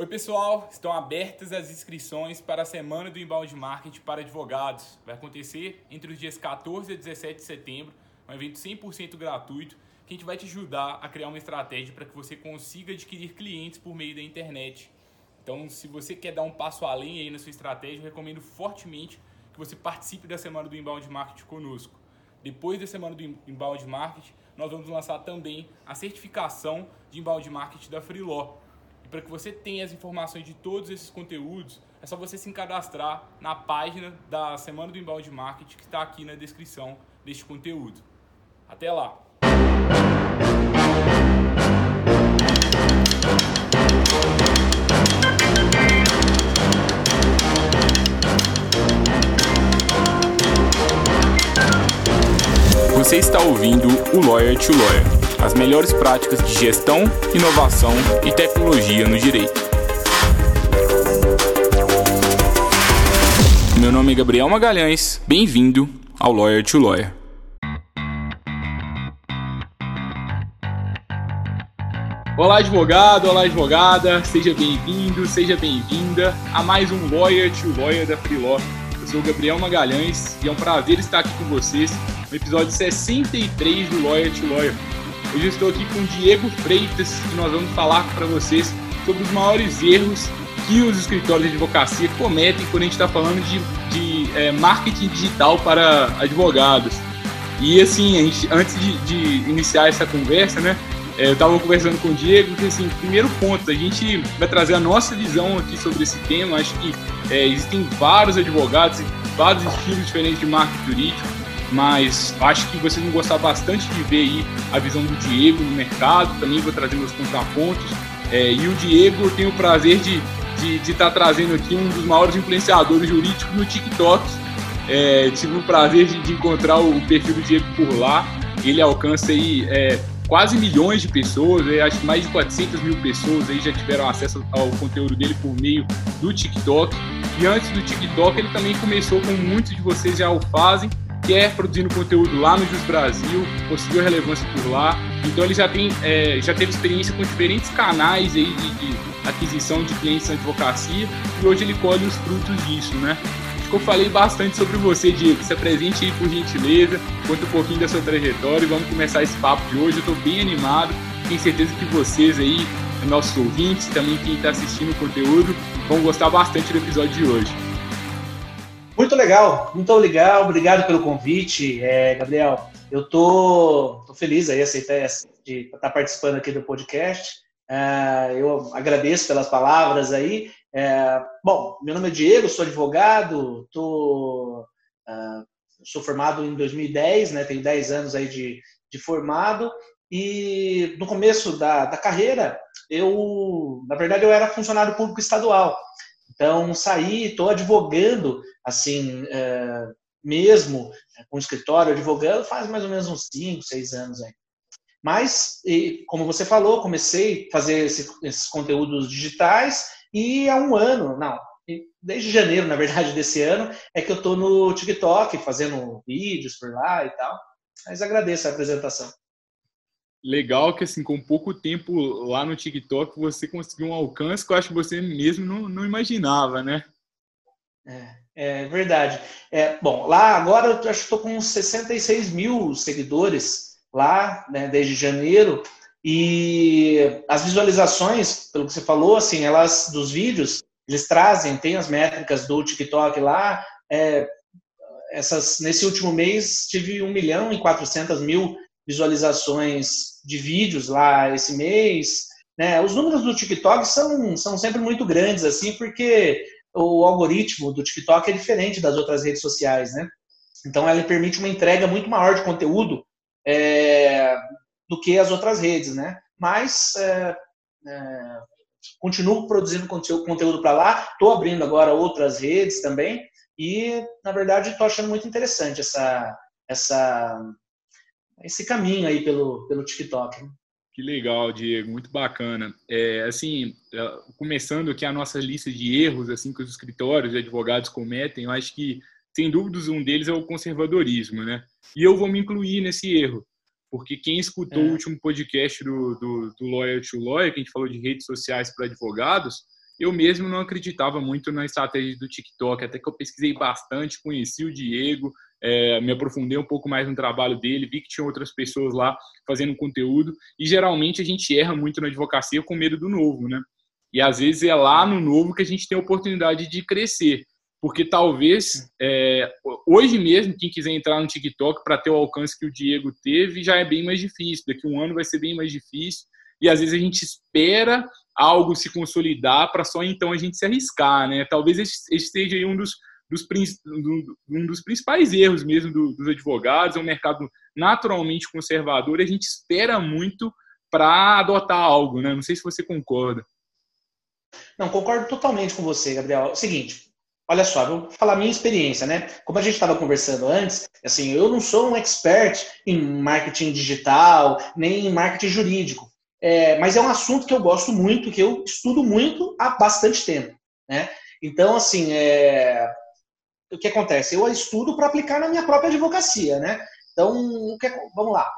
Oi, pessoal. Estão abertas as inscrições para a Semana do Inbound Marketing para Advogados. Vai acontecer entre os dias 14 e 17 de setembro, um evento 100% gratuito que a gente vai te ajudar a criar uma estratégia para que você consiga adquirir clientes por meio da internet. Então, se você quer dar um passo além aí na sua estratégia, eu recomendo fortemente que você participe da Semana do Inbound Marketing conosco. Depois da Semana do Inbound Marketing, nós vamos lançar também a certificação de Inbound Marketing da Freeló para que você tenha as informações de todos esses conteúdos, é só você se cadastrar na página da Semana do Inbound Marketing que está aqui na descrição deste conteúdo. Até lá! Você está ouvindo o Lawyer to Lawyer as melhores práticas de gestão, inovação e tecnologia no direito. Meu nome é Gabriel Magalhães, bem-vindo ao Lawyer to Lawyer. Olá, advogado, olá, advogada, seja bem-vindo, seja bem-vinda a mais um Lawyer to Lawyer da Freeló. Eu sou o Gabriel Magalhães e é um prazer estar aqui com vocês no episódio 63 do Lawyer to Lawyer. Hoje eu estou aqui com o Diego Freitas e nós vamos falar para vocês sobre os maiores erros que os escritórios de advocacia cometem quando a gente está falando de, de é, marketing digital para advogados. E assim, a gente, antes de, de iniciar essa conversa, né, é, eu estava conversando com o Diego que, assim, primeiro ponto, a gente vai trazer a nossa visão aqui sobre esse tema. Acho que é, existem vários advogados vários estilos diferentes de marketing jurídico mas acho que vocês vão gostar bastante de ver aí a visão do Diego no mercado, também vou trazer meus contrapontos. É, e o Diego, tenho o prazer de estar tá trazendo aqui um dos maiores influenciadores jurídicos no TikTok. É, tive o prazer de, de, encontrar o perfil do Diego por lá. Ele alcança aí é, quase milhões de pessoas, acho que mais de 400 mil pessoas aí já tiveram acesso ao conteúdo dele por meio do TikTok. E antes do TikTok, ele também começou, como muitos de vocês já o fazem, quer produzindo conteúdo lá no Jus Brasil, conseguiu relevância por lá. Então ele já tem, é, já teve experiência com diferentes canais aí de, de, aquisição de clientes na advocacia e hoje ele colhe os frutos disso, né? Acho que eu falei bastante sobre você, Diego. Se apresente aí por gentileza, conta um pouquinho da sua trajetória e vamos começar esse papo de hoje. Eu estou bem animado, tenho certeza que vocês aí, nossos ouvintes, também quem está assistindo o conteúdo, vão gostar bastante do episódio de hoje. Muito legal, muito legal. Obrigado pelo convite, é, Gabriel. Eu tô, tô, feliz aí aceitar de estar tá participando aqui do podcast. É, eu agradeço pelas palavras aí. É, bom, meu nome é Diego, sou advogado, tô, uh, sou formado em 2010, né? Tenho 10 anos aí de, de formado e no começo da, da carreira eu, na verdade, eu era funcionário público estadual. Então, saí, estou advogando, assim, é, mesmo é, com escritório, advogando, faz mais ou menos uns 5, 6 anos aí. Mas, e, como você falou, comecei a fazer esse, esses conteúdos digitais e há um ano, não, desde janeiro, na verdade, desse ano, é que eu estou no TikTok fazendo vídeos por lá e tal. Mas agradeço a apresentação legal que, assim, com pouco tempo lá no TikTok, você conseguiu um alcance que eu acho que você mesmo não, não imaginava, né? É, é verdade. É, bom, lá agora eu acho que estou com 66 mil seguidores lá, né, desde janeiro, e as visualizações, pelo que você falou, assim, elas, dos vídeos, eles trazem, tem as métricas do TikTok lá, é, essas, nesse último mês tive 1 milhão e 400 mil visualizações de vídeos lá esse mês. Né? Os números do TikTok são, são sempre muito grandes, assim, porque o algoritmo do TikTok é diferente das outras redes sociais, né? Então, ela permite uma entrega muito maior de conteúdo é, do que as outras redes, né? Mas é, é, continuo produzindo conteúdo para lá, estou abrindo agora outras redes também e, na verdade, estou achando muito interessante essa, essa esse caminho aí pelo, pelo TikTok. Né? Que legal, Diego, muito bacana. É, assim, é, começando aqui a nossa lista de erros assim que os escritórios e advogados cometem, eu acho que, sem dúvidas, um deles é o conservadorismo, né? E eu vou me incluir nesse erro, porque quem escutou é. o último podcast do, do, do Lawyer to Lawyer, que a gente falou de redes sociais para advogados, eu mesmo não acreditava muito na estratégia do TikTok, até que eu pesquisei bastante, conheci o Diego, é, me aprofundei um pouco mais no trabalho dele, vi que tinha outras pessoas lá fazendo conteúdo, e geralmente a gente erra muito na advocacia com medo do novo, né? E às vezes é lá no novo que a gente tem a oportunidade de crescer. Porque talvez é, hoje mesmo, quem quiser entrar no TikTok para ter o alcance que o Diego teve, já é bem mais difícil. Daqui um ano vai ser bem mais difícil. E às vezes a gente espera algo se consolidar para só então a gente se arriscar, né? Talvez esse seja um dos, dos, um dos principais erros mesmo dos advogados. É um mercado naturalmente conservador e a gente espera muito para adotar algo, né? Não sei se você concorda. Não, concordo totalmente com você, Gabriel. É seguinte, olha só, vou falar a minha experiência, né? Como a gente estava conversando antes, assim, eu não sou um expert em marketing digital, nem em marketing jurídico. É, mas é um assunto que eu gosto muito, que eu estudo muito há bastante tempo, né? Então, assim, é... o que acontece? Eu estudo para aplicar na minha própria advocacia, né? Então, vamos lá.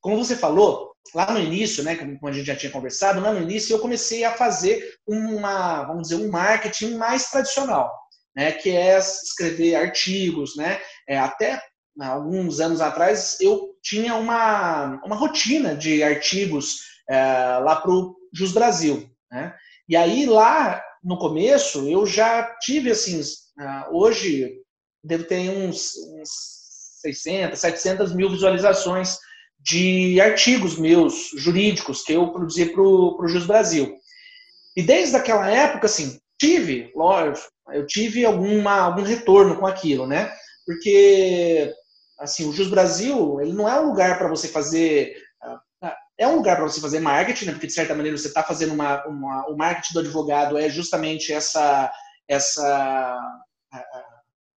Como você falou, lá no início, né, como a gente já tinha conversado, lá no início eu comecei a fazer uma, vamos dizer, um marketing mais tradicional, né, que é escrever artigos, né, é, até alguns anos atrás eu tinha uma, uma rotina de artigos é, lá para o Jus Brasil, né, e aí lá no começo eu já tive assim, hoje devo ter uns, uns 600, 700 mil visualizações de artigos meus jurídicos que eu produzi para o Jus Brasil. E desde aquela época, assim, tive, lógico, eu tive alguma, algum retorno com aquilo, né? Porque, assim, o Jus Brasil, ele não é um lugar para você fazer... É um lugar para você fazer marketing, né? Porque, de certa maneira, você está fazendo uma, uma... O marketing do advogado é justamente essa... essa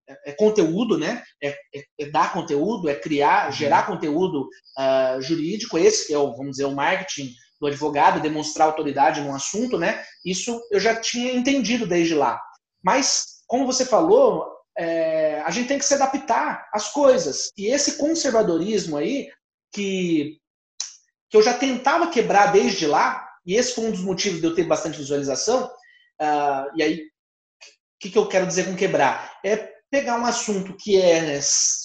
é, é conteúdo, né? É, é, é, dar conteúdo, é criar, uhum. gerar conteúdo uh, jurídico. Esse que é o, vamos dizer, o marketing do advogado, demonstrar autoridade num assunto, né? Isso eu já tinha entendido desde lá. Mas, como você falou, é, a gente tem que se adaptar às coisas. E esse conservadorismo aí, que, que eu já tentava quebrar desde lá, e esse foi um dos motivos de eu ter bastante visualização, uh, e aí, o que, que eu quero dizer com quebrar? É pegar um assunto que é,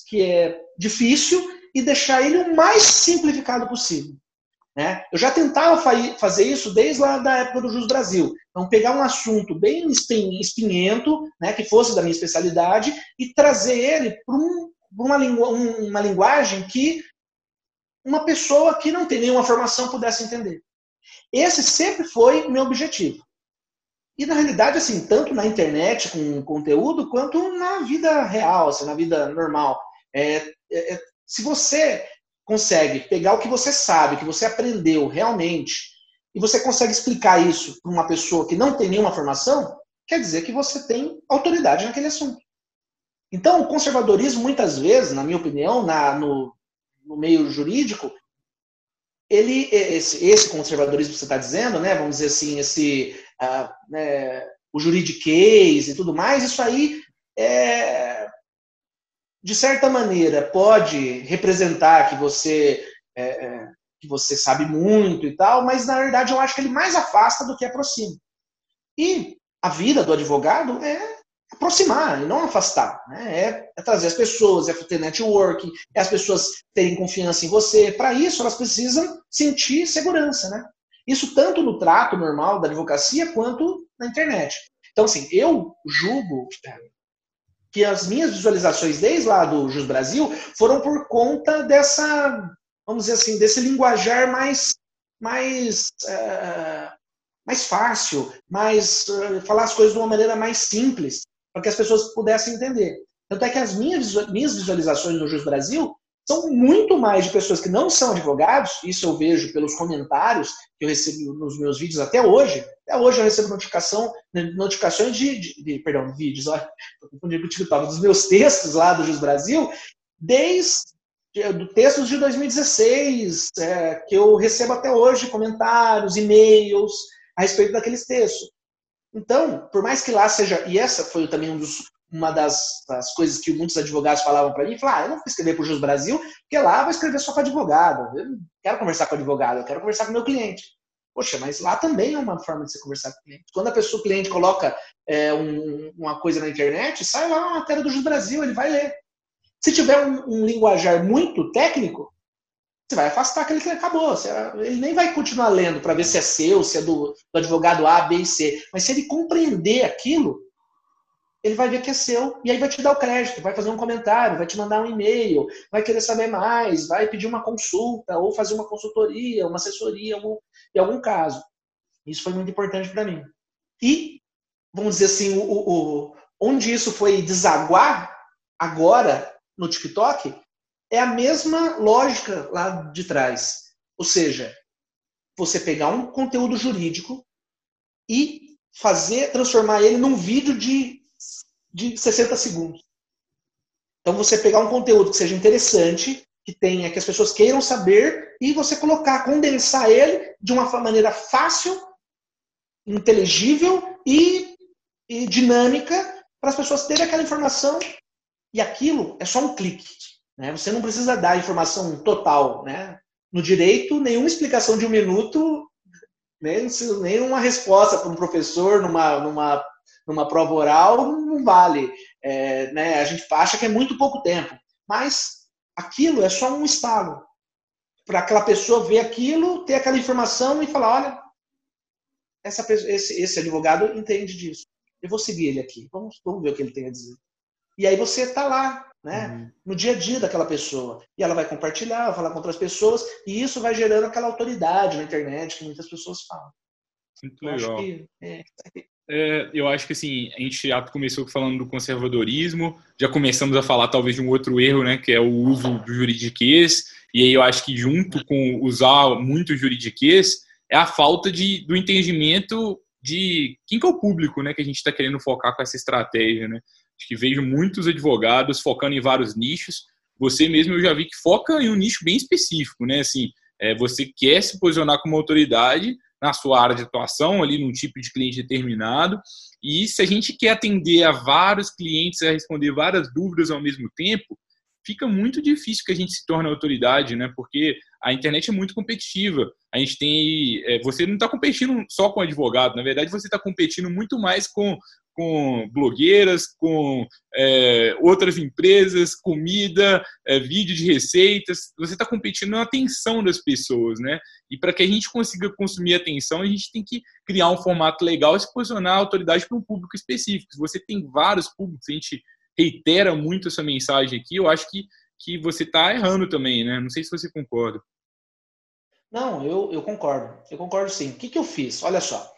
que é difícil e deixar ele o mais simplificado possível. Né? Eu já tentava fazer isso desde lá da época do Jus Brasil. Então, pegar um assunto bem espinhento, né, que fosse da minha especialidade, e trazer ele para um, uma, uma linguagem que uma pessoa que não tem nenhuma formação pudesse entender. Esse sempre foi meu objetivo. E na realidade, assim, tanto na internet com conteúdo, quanto na vida real, assim, na vida normal. É, é, é, se você consegue pegar o que você sabe, que você aprendeu realmente, e você consegue explicar isso para uma pessoa que não tem nenhuma formação, quer dizer que você tem autoridade naquele assunto. Então, o conservadorismo, muitas vezes, na minha opinião, na, no, no meio jurídico, ele, esse, esse conservadorismo que você está dizendo, né, vamos dizer assim, esse uh, né, o juridiquês e tudo mais, isso aí, é, de certa maneira, pode representar que você, é, é, que você sabe muito e tal, mas na verdade eu acho que ele mais afasta do que aproxima. E a vida do advogado é aproximar e não afastar. Né? É, é, trazer as pessoas, é ter networking, é as pessoas terem confiança em você. Para isso, elas precisam sentir segurança. Né? Isso tanto no trato normal da advocacia quanto na internet. Então, assim, eu julgo que as minhas visualizações desde lá do Jus Brasil foram por conta dessa, vamos dizer assim, desse linguajar mais, mais, uh, mais fácil, mais uh, falar as coisas de uma maneira mais simples, para que as pessoas pudessem entender. Tanto é que as minhas, minhas visualizações no Jus Brasil são muito mais de pessoas que não são advogados, isso eu vejo pelos comentários que eu recebo nos meus vídeos até hoje. Até hoje eu recebo notificação, notificações de, de, de perdão, vídeos, olha, dos meus textos lá do Jus Brasil, desde do textos de 2016, é, que eu recebo até hoje comentários, e-mails a respeito daqueles textos. Então, por mais que lá seja, e essa foi também um dos, uma das, das, coisas que muitos advogados falavam para mim, falar, ah, eu não vou escrever para o Jus Brasil, porque lá eu vou escrever só com advogado. Eu não quero conversar com advogado, eu quero conversar com meu cliente. Poxa, mas lá também é uma forma de você conversar com o cliente. Quando a pessoa, o cliente coloca é, um, uma coisa na internet, sai lá uma matéria do Jus Brasil, ele vai ler. Se tiver um, um linguajar muito técnico, você vai afastar aquele que acabou. Ele nem vai continuar lendo para ver se é seu, se é do, do, advogado A, B e C. Mas se ele compreender aquilo, ele vai ver que é seu e aí vai te dar o crédito, vai fazer um comentário, vai te mandar um e-mail, vai querer saber mais, vai pedir uma consulta ou fazer uma consultoria, uma assessoria algum, em algum caso. Isso foi muito importante para mim. E, vamos dizer assim, o, o, onde isso foi desaguar agora no TikTok é a mesma lógica lá de trás. Ou seja, você pegar um conteúdo jurídico e fazer, transformar ele num vídeo de, de 60 segundos. Então você pegar um conteúdo que seja interessante, que tenha, que as pessoas queiram saber, e você colocar, condensar ele de uma maneira fácil, inteligível e, e dinâmica para as pessoas terem aquela informação e aquilo é só um clique. Né? Você não precisa dar informação total. Né? No direito, nenhuma explicação de um minuto, nem, nem uma resposta para um professor numa, numa, numa prova oral não vale. É, né? A gente acha que é muito pouco tempo. Mas aquilo é só um estalo. Para aquela pessoa ver aquilo, ter aquela informação e falar: olha, essa, esse, esse advogado entende disso. Eu vou seguir ele aqui. Vamos, vamos ver o que ele tem a dizer. E aí você está lá, né? Uhum. No dia a dia daquela pessoa. E ela vai compartilhar, vai falar com outras pessoas, e isso vai gerando aquela autoridade na internet que muitas pessoas falam. Muito eu legal. Acho que, é... É, eu acho que assim, a gente já começou falando do conservadorismo, já começamos a falar talvez de um outro erro, né, que é o uso do juridiquês, e aí eu acho que junto com usar muito juridiquês, é a falta de, do entendimento de quem que é o público, né, que a gente está querendo focar com essa estratégia, né? Acho que vejo muitos advogados focando em vários nichos. Você mesmo eu já vi que foca em um nicho bem específico, né? Assim, é, você quer se posicionar como autoridade na sua área de atuação, ali num tipo de cliente determinado. E se a gente quer atender a vários clientes, a responder várias dúvidas ao mesmo tempo, fica muito difícil que a gente se torne autoridade, né? Porque a internet é muito competitiva. A gente tem. É, você não está competindo só com advogado, na verdade, você está competindo muito mais com com blogueiras, com é, outras empresas, comida, é, vídeo de receitas. Você está competindo na atenção das pessoas, né? E para que a gente consiga consumir atenção, a gente tem que criar um formato legal e se posicionar a autoridade para um público específico. Você tem vários públicos, a gente reitera muito essa mensagem aqui, eu acho que, que você está errando também, né? Não sei se você concorda. Não, eu, eu concordo. Eu concordo sim. O que, que eu fiz? Olha só.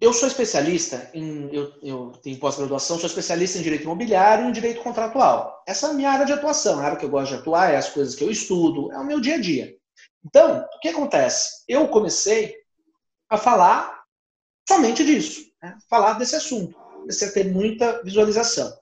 Eu sou especialista em. Eu, eu tenho pós-graduação, sou especialista em direito imobiliário e em direito contratual. Essa é a minha área de atuação, a área que eu gosto de atuar, é as coisas que eu estudo, é o meu dia a dia. Então, o que acontece? Eu comecei a falar somente disso, né? falar desse assunto. Comecei a ter muita visualização.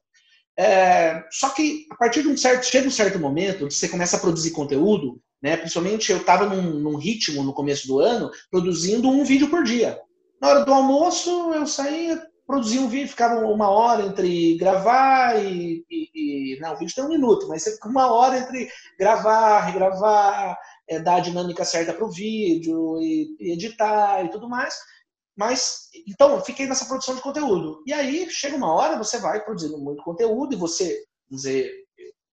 É, só que a partir de um certo. Chega um certo momento onde você começa a produzir conteúdo, né? Principalmente eu estava num, num ritmo no começo do ano, produzindo um vídeo por dia. Na hora do almoço, eu saía, produzia um vídeo, ficava uma hora entre gravar e, e, e, Não, o vídeo tem um minuto, mas você fica uma hora entre gravar, regravar, é, dar a dinâmica certa para o vídeo e, e, editar e tudo mais. Mas, então, eu fiquei nessa produção de conteúdo. E aí, chega uma hora, você vai produzindo muito conteúdo e você, vamos dizer,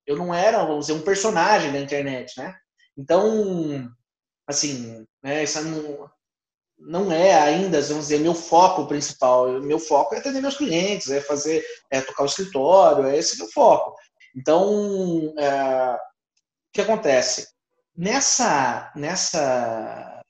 eu não era, vamos dizer, um personagem da internet, né? Então, assim, né, essa não, não é ainda, vamos dizer, meu foco principal. Meu foco é atender meus clientes, é fazer, é tocar o escritório, é esse meu foco. Então, é, o que acontece? Nessa, nessa,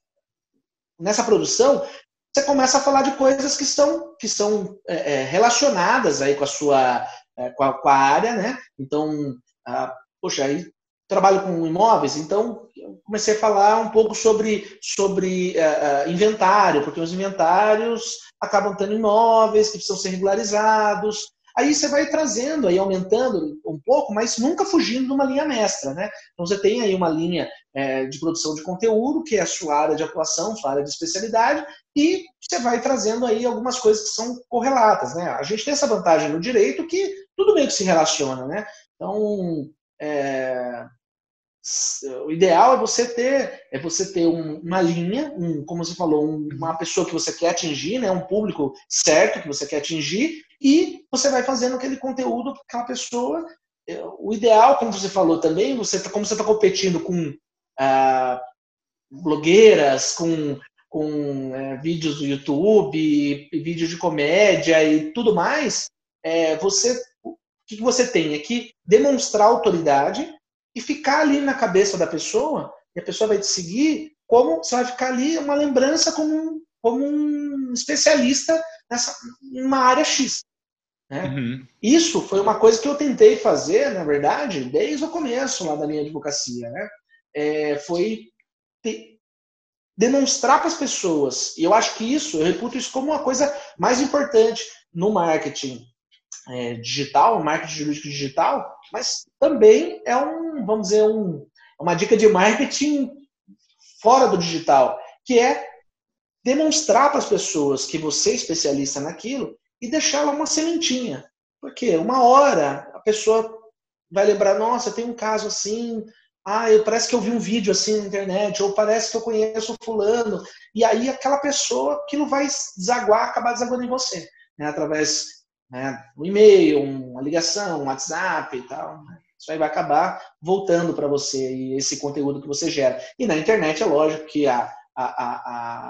nessa produção, você começa a falar de coisas que são, que são é, é relacionadas aí com a sua é, com a, com a área, né? Então, ah, poxa, aí trabalho com imóveis, então comecei a falar um pouco sobre, sobre uh, inventário, porque os inventários acabam tendo imóveis que precisam ser regularizados. Aí você vai trazendo, aí aumentando um pouco, mas nunca fugindo de uma linha mestra, né? Então você tem aí uma linha é, de produção de conteúdo, que é a sua área de atuação, sua área de especialidade, e você vai trazendo aí algumas coisas que são correlatas, né? A gente tem essa vantagem no direito que tudo meio que se relaciona, né? Então, é, o ideal é você ter é você ter um, uma linha, um, como você falou, um, uma pessoa que você quer atingir, né, um público certo que você quer atingir, e você vai fazendo aquele conteúdo para aquela pessoa. É, o ideal, como você falou também, você tá, como você está competindo com ah, blogueiras, com, com é, vídeos do YouTube, vídeos de comédia e tudo mais, é, você o que você tem é que demonstrar autoridade e ficar ali na cabeça da pessoa, e a pessoa vai te seguir, como você vai ficar ali uma lembrança como um, como um especialista nessa uma área X. Né? Uhum. Isso foi uma coisa que eu tentei fazer, na verdade, desde o começo lá da linha de advocacia. Né? É, foi te, demonstrar para as pessoas, e eu acho que isso, eu reputo isso como uma coisa mais importante no marketing é, digital, marketing jurídico digital, mas também é um, vamos dizer, um, uma dica de marketing fora do digital, que é demonstrar para as pessoas que você é especialista naquilo e deixar lá uma sementinha. Porque uma hora a pessoa vai lembrar, nossa, tem um caso assim, ah, eu, parece que eu vi um vídeo assim na internet, ou parece que eu conheço fulano, e aí aquela pessoa não vai desaguar, acabar desaguando em você, né, através né? um e-mail, uma ligação, um WhatsApp e tal. Né? Isso aí vai acabar voltando para você e esse conteúdo que você gera. E na internet é lógico que a, a, a,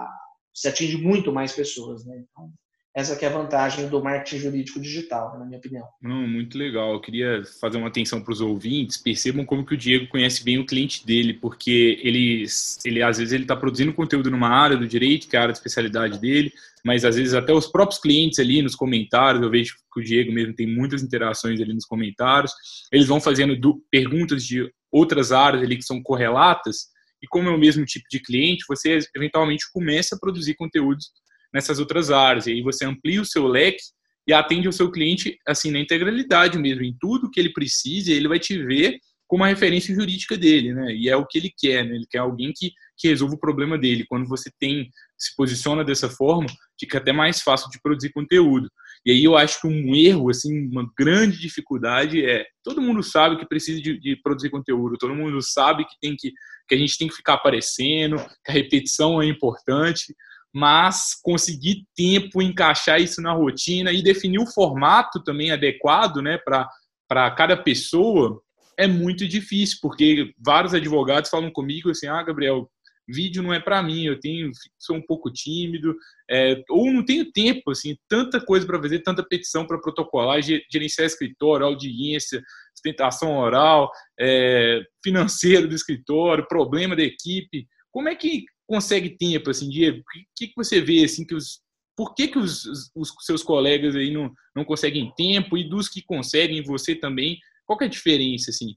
a você atinge muito mais pessoas. Né? Então, essa que é a vantagem do marketing jurídico digital, na minha opinião. Não, muito legal. Eu queria fazer uma atenção para os ouvintes, percebam como que o Diego conhece bem o cliente dele, porque ele, ele às vezes ele está produzindo conteúdo numa área do direito, que é a área de especialidade dele, mas às vezes até os próprios clientes ali nos comentários, eu vejo que o Diego mesmo tem muitas interações ali nos comentários, eles vão fazendo do, perguntas de outras áreas ali que são correlatas, e como é o mesmo tipo de cliente, você eventualmente começa a produzir conteúdos nessas outras áreas. E aí você amplia o seu leque e atende o seu cliente assim na integralidade mesmo, em tudo que ele precisa, ele vai te ver como a referência jurídica dele, né? E é o que ele quer, né? Ele quer alguém que, que resolva o problema dele. Quando você tem se posiciona dessa forma, fica até mais fácil de produzir conteúdo. E aí eu acho que um erro, assim, uma grande dificuldade é todo mundo sabe que precisa de, de, produzir conteúdo, todo mundo sabe que tem que que a gente tem que ficar aparecendo, que a repetição é importante, mas conseguir tempo, encaixar isso na rotina e definir o formato também adequado né, para cada pessoa é muito difícil, porque vários advogados falam comigo assim: ah, Gabriel, vídeo não é para mim, eu tenho, sou um pouco tímido, é, ou não tenho tempo, assim, tanta coisa para fazer, tanta petição para protocolar, gerenciar escritório, audiência, sustentação oral, é, financeiro do escritório, problema da equipe. Como é que consegue tempo, assim, Diego? O que, que você vê, assim, que os... Por que, que os, os seus colegas aí não, não conseguem tempo e dos que conseguem, você também, qual que é a diferença, assim?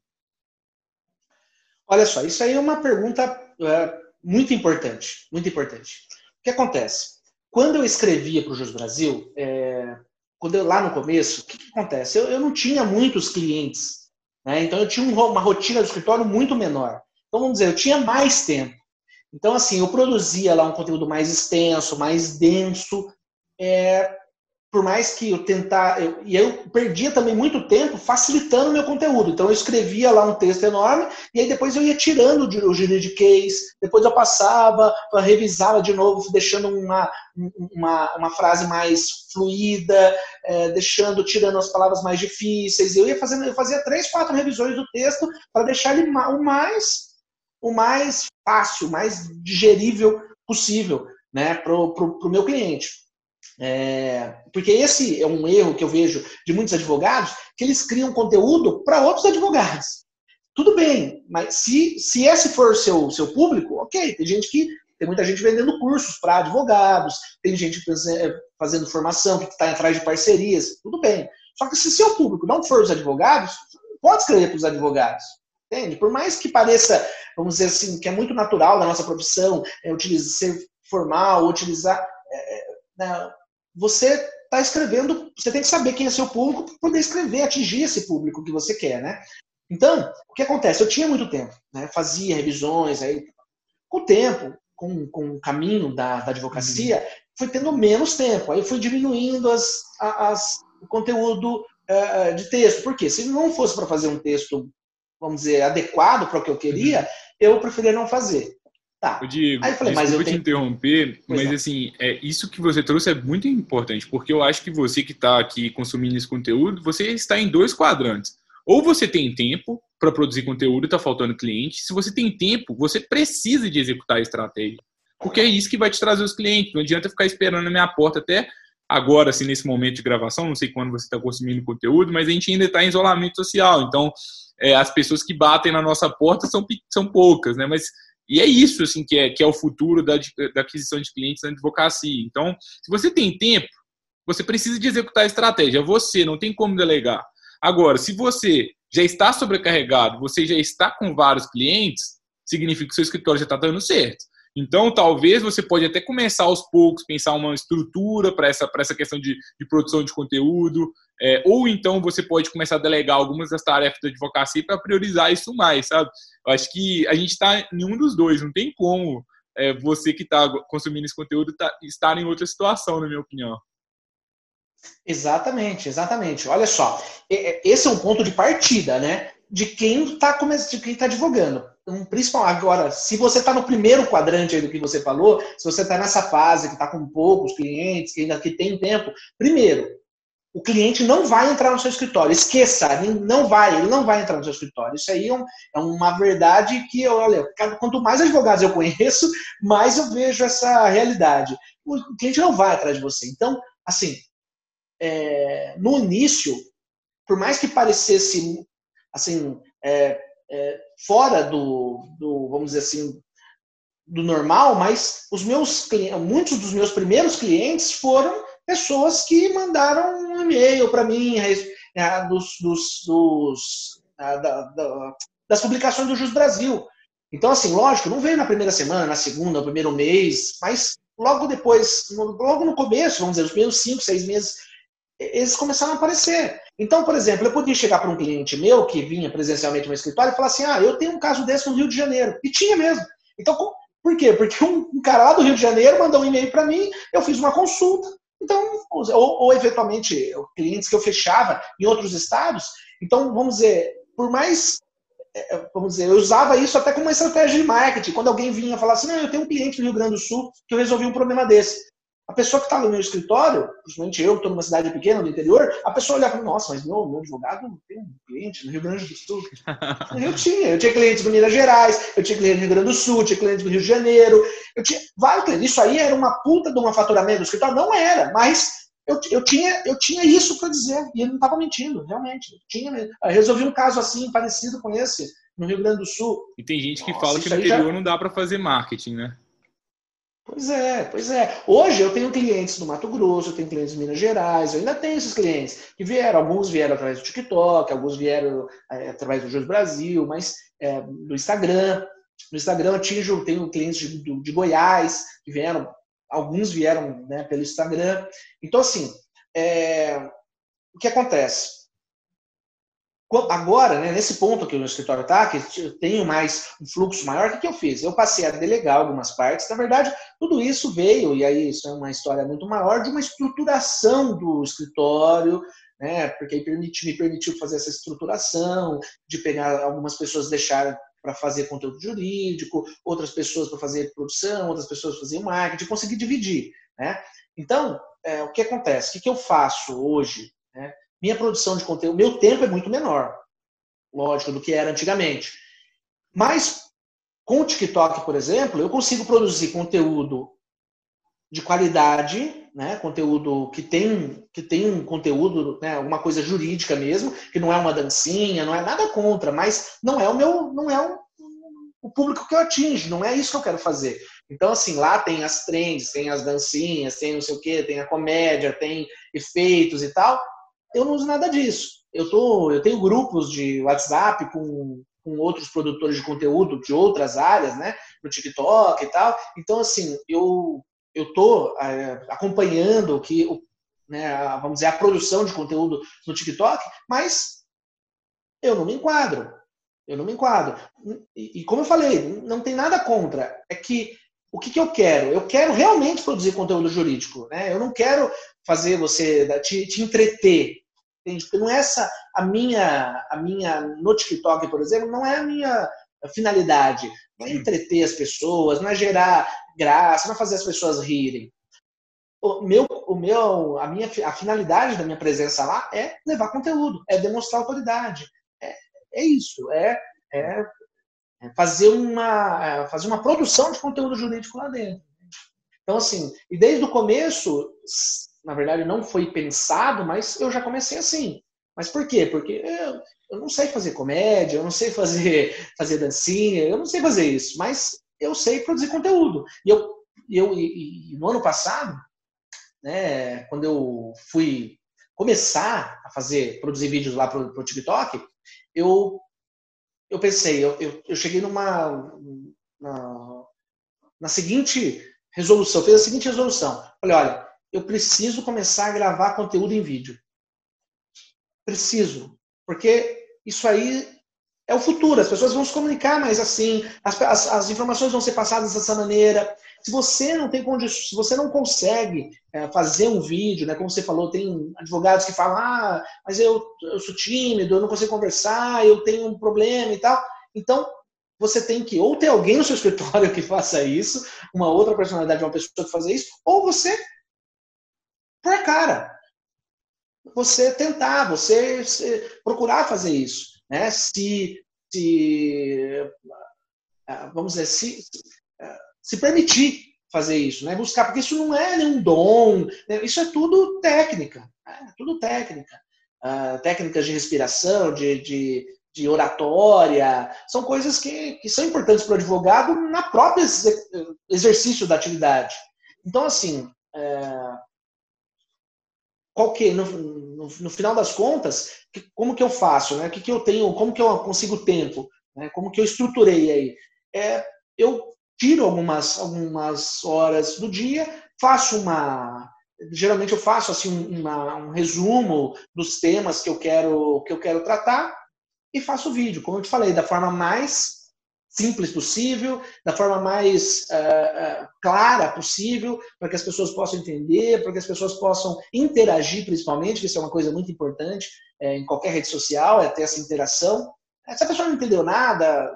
Olha só, isso aí é uma pergunta é, muito importante, muito importante. O que acontece? Quando eu escrevia para o Jus Brasil, é, quando eu, lá no começo, o que, que acontece? Eu, eu, não tinha muitos clientes, né? então eu tinha uma rotina do escritório muito menor. Então, vamos dizer, eu tinha mais tempo. Então, assim, eu produzia lá um conteúdo mais extenso, mais denso, é, por mais que eu tentar, eu, e eu perdia também muito tempo facilitando o meu conteúdo. Então eu escrevia lá um texto enorme e aí depois eu ia tirando o juridiquês, depois eu passava, revisava de novo, deixando uma, uma, uma frase mais fluida, é, deixando, tirando as palavras mais difíceis. Eu ia fazendo, eu fazia três, quatro revisões do texto para deixar ele o mais o mais fácil, mais digerível possível né, para o meu cliente. É, porque esse é um erro que eu vejo de muitos advogados, que eles criam conteúdo para outros advogados. Tudo bem, mas se, se esse for o seu, seu público, ok, tem gente que. Tem muita gente vendendo cursos para advogados, tem gente fazendo formação, que está atrás de parcerias, tudo bem. Só que se seu público não for os advogados, pode escrever para os advogados. Entende? Por mais que pareça, vamos dizer assim, que é muito natural da nossa profissão, é, utilizar, ser formal, utilizar. É, é né, você está escrevendo, você tem que saber quem é seu público para poder escrever, atingir esse público que você quer, né? Então, o que acontece? Eu tinha muito tempo, né? fazia revisões, aí, com o tempo, com, com o caminho da, da advocacia, uhum. fui tendo menos tempo, aí fui diminuindo as, as, o conteúdo uh, de texto. Por quê? Se não fosse para fazer um texto vamos dizer, adequado para o que eu queria, uhum. eu preferia não fazer. Tá. Digo, Aí eu falei, mas eu vou tenho... te interromper, pois mas não. assim, é, isso que você trouxe é muito importante, porque eu acho que você que está aqui consumindo esse conteúdo, você está em dois quadrantes. Ou você tem tempo para produzir conteúdo e está faltando cliente. Se você tem tempo, você precisa de executar a estratégia. Porque é isso que vai te trazer os clientes. Não adianta ficar esperando na minha porta até agora, assim, nesse momento de gravação. Não sei quando você está consumindo conteúdo, mas a gente ainda está em isolamento social. Então, é, as pessoas que batem na nossa porta são, são poucas, né? Mas e é isso assim que é, que é o futuro da, da aquisição de clientes na advocacia. Então, se você tem tempo, você precisa de executar a estratégia. Você não tem como delegar. Agora, se você já está sobrecarregado, você já está com vários clientes, significa que seu escritório já está dando certo. Então, talvez você pode até começar aos poucos, pensar uma estrutura para essa, essa questão de, de produção de conteúdo, é, ou então você pode começar a delegar algumas das tarefas da advocacia para priorizar isso mais, sabe? Eu acho que a gente está em um dos dois, não tem como é, você que está consumindo esse conteúdo tá, estar em outra situação, na minha opinião. Exatamente, exatamente. Olha só, esse é um ponto de partida, né? De quem está de quem está advogando. Então, principalmente agora, se você está no primeiro quadrante aí do que você falou, se você está nessa fase que está com poucos clientes, que ainda que tem tempo, primeiro, o cliente não vai entrar no seu escritório. Esqueça, não vai, ele não vai entrar no seu escritório. Isso aí é, um, é uma verdade que, olha, quanto mais advogados eu conheço, mais eu vejo essa realidade. O cliente não vai atrás de você. Então, assim, é, no início, por mais que parecesse assim é, é, fora do, do, vamos dizer assim, do normal, mas os meus muitos dos meus primeiros clientes foram pessoas que mandaram um e-mail para mim é, dos, dos, dos da, da, das publicações do Jus Brasil. Então, assim, lógico, não veio na primeira semana, na segunda, no primeiro mês, mas logo depois, logo no começo, vamos dizer, os primeiros cinco, seis meses, eles começaram a aparecer. Então, por exemplo, eu podia chegar para um cliente meu que vinha presencialmente no escritório e falar assim: ah, eu tenho um caso desse no Rio de Janeiro. E tinha mesmo. Então, por quê? Porque um, cara lá do Rio de Janeiro mandou um e-mail para mim, eu fiz uma consulta. Então, ou, ou eventualmente, clientes que eu fechava em outros estados. Então, vamos dizer, por mais é, é, vamos dizer, eu usava isso até como uma estratégia de marketing. Quando alguém vinha falar assim, não, eu tenho um cliente no Rio Grande do Sul que eu resolvi um problema desse. A pessoa que está no meu escritório, principalmente eu que estou numa cidade pequena do interior, a pessoa olha e fala, nossa, mas meu, meu advogado tem um cliente no Rio Grande do Sul. eu tinha, eu tinha clientes do Minas Gerais, eu tinha clientes no Rio Grande do Sul, tinha clientes do Rio de Janeiro, eu tinha vários clientes. Isso aí era uma puta de uma faturamento do escritório? Não era, mas eu, eu, tinha, eu tinha isso para dizer, e ele não estava mentindo, realmente. Eu tinha, eu resolvi um caso assim, parecido com esse, no Rio Grande do Sul. E tem gente que Nossa, fala que no interior já... não dá para fazer marketing, né? Pois é, pois é. Hoje eu tenho clientes do Mato Grosso, eu tenho clientes de Minas Gerais, eu ainda tenho esses clientes que vieram, alguns vieram através do TikTok, alguns vieram é, através do Jus Brasil, mas é, do Instagram. No Instagram eu atingo, tenho clientes de, de Goiás que vieram, alguns vieram né, pelo Instagram. Então, assim, é, o que acontece? Agora, né, nesse ponto que o escritório está, que eu tenho mais um fluxo maior, o que, que eu fiz? Eu passei a delegar algumas partes. Na verdade, tudo isso veio, e aí isso é uma história muito maior, de uma estruturação do escritório, né, porque permite, me permitiu fazer essa estruturação, de pegar algumas pessoas deixar para fazer conteúdo jurídico, outras pessoas para fazer produção, outras pessoas para fazer marketing, conseguir dividir. Né? Então, é, o que acontece? O que, que eu faço hoje? Né? Minha produção de conteúdo, meu tempo é muito menor, lógico, do que era antigamente. Mas com o TikTok, por exemplo, eu consigo produzir conteúdo de qualidade, né? Conteúdo que tem que tem um conteúdo, né? Alguma coisa jurídica mesmo, que não é uma dancinha, não é nada contra, mas não é o meu, não é o, o público que eu atingo, não é isso que eu quero fazer. Então, assim, lá tem as trends, tem as dancinhas, tem não sei o que, tem a comédia, tem efeitos e tal eu não uso nada disso. Eu, tô, eu tenho grupos de WhatsApp com, com outros produtores de conteúdo de outras áreas, né? No TikTok e tal. Então, assim, eu eu estou é, acompanhando que, né, a, vamos dizer, a produção de conteúdo no TikTok, mas eu não me enquadro. Eu não me enquadro. E, e como eu falei, não tem nada contra. É que o que, que, eu quero? Eu quero realmente produzir conteúdo jurídico. Né? Eu não quero fazer você te, te entreter. Entende? Porque não é essa a minha, a minha no TikTok, por exemplo, não é a minha finalidade. Não é entreter as pessoas, não é gerar graça, não é fazer as pessoas rirem. O meu, o meu, a minha, a finalidade da minha presença lá é levar conteúdo, é demonstrar autoridade. É, é isso, é, é, é fazer uma, é fazer uma produção de conteúdo jurídico lá dentro. Então, assim, e desde o começo, na verdade, não foi pensado, mas eu já comecei assim. Mas por quê? Porque eu, eu não sei fazer comédia, eu não sei fazer, fazer dancinha, eu não sei fazer isso, mas eu sei produzir conteúdo. E eu, eu e, e no ano passado, né, quando eu fui começar a fazer, produzir vídeos lá para o TikTok, eu, eu pensei, eu, eu, eu cheguei numa na, na seguinte resolução, fiz a seguinte resolução. Falei, olha, eu preciso começar a gravar conteúdo em vídeo. Preciso. Porque isso aí é o futuro. As pessoas vão se comunicar mais assim, as, as, as informações vão ser passadas dessa maneira. Se você não tem condições, se você não consegue é, fazer um vídeo, né, como você falou, tem advogados que falam, ah, mas eu, eu sou tímido, eu não consigo conversar, eu tenho um problema e tal. Então, você tem que ou ter alguém no seu escritório que faça isso, uma outra personalidade de uma pessoa que faça isso, ou você por cara. Você tentar, você procurar fazer isso. Né? Se, se ah, vamos dizer, se, se permitir fazer isso, né? buscar, porque isso não é nenhum dom, né? isso é tudo técnica, é tudo técnica. Uh, técnicas de respiração, de, de, de, oratória, são coisas que, que são importantes para o advogado na própria exercício da atividade. Então, assim, uh, qual que, no, no, no, final das contas, que, como que eu faço, né? Que, que eu tenho, como que eu consigo tempo, né? Como que eu estruturei aí? É, eu tiro algumas, algumas horas do dia, faço uma, geralmente eu faço assim uma, um resumo dos temas que eu quero que eu quero tratar e faço o vídeo, como eu te falei, da forma mais simples possível, da forma mais uh, uh, clara possível, para que as pessoas possam entender, para que as pessoas possam interagir, principalmente, que isso é uma coisa muito importante é, em qualquer rede social, é ter essa interação. Se a pessoa não entendeu nada,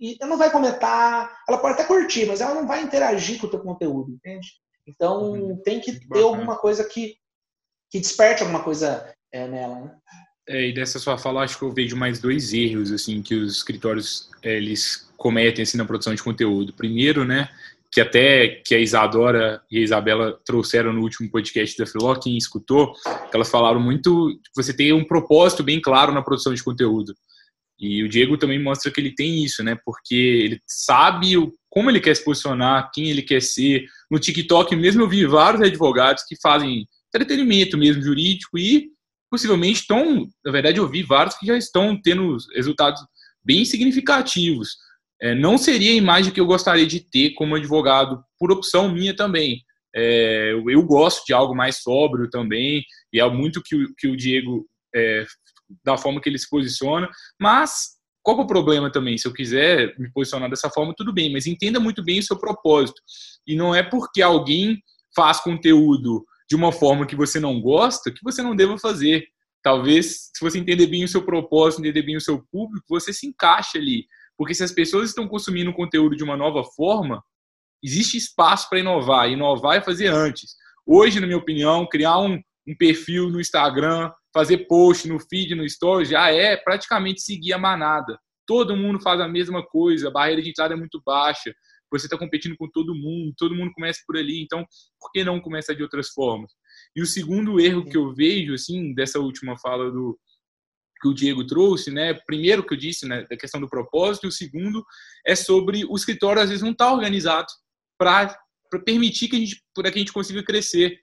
e ela não vai comentar, ela pode até curtir, mas ela não vai interagir com o teu conteúdo, entende? Então uhum. tem que ter alguma coisa que, que desperte alguma coisa é, nela, né? É, e dessa sua fala, acho que eu vejo mais dois erros assim que os escritórios é, eles cometem assim na produção de conteúdo. Primeiro, né, que até que a Isadora e a Isabela trouxeram no último podcast da Filó, quem escutou, que elas falaram muito que você tem um propósito bem claro na produção de conteúdo. E o Diego também mostra que ele tem isso, né? Porque ele sabe o, como ele quer se posicionar, quem ele quer ser. No TikTok mesmo eu vi vários advogados que fazem entretenimento mesmo jurídico e possivelmente estão, na verdade, eu vi vários que já estão tendo resultados bem significativos. É, não seria a imagem que eu gostaria de ter como advogado, por opção minha também. É, eu, eu, gosto de algo mais sóbrio também, e é muito que o, que o Diego, é, da forma que ele se posiciona, mas qual é o problema também? Se eu quiser me posicionar dessa forma, tudo bem, mas entenda muito bem o seu propósito. E não é porque alguém faz conteúdo de uma forma que você não gosta, que você não deva fazer. Talvez, se você entender bem o seu propósito, entender bem o seu público, você se encaixa ali. Porque se as pessoas estão consumindo conteúdo de uma nova forma, existe espaço para inovar. Inovar é fazer antes. Hoje, na minha opinião, criar um, um perfil no Instagram, fazer post no feed, no story, já é praticamente seguir a manada. Todo mundo faz a mesma coisa, a barreira de entrada é muito baixa você está competindo com todo mundo, todo mundo começa por ali, então por que não começar de outras formas? E o segundo erro que eu vejo, assim, dessa última fala do que o Diego trouxe, né? Primeiro que eu disse, né, da questão do propósito, e o segundo é sobre o escritório às vezes não estar tá organizado para permitir que a gente, para que a gente consiga crescer.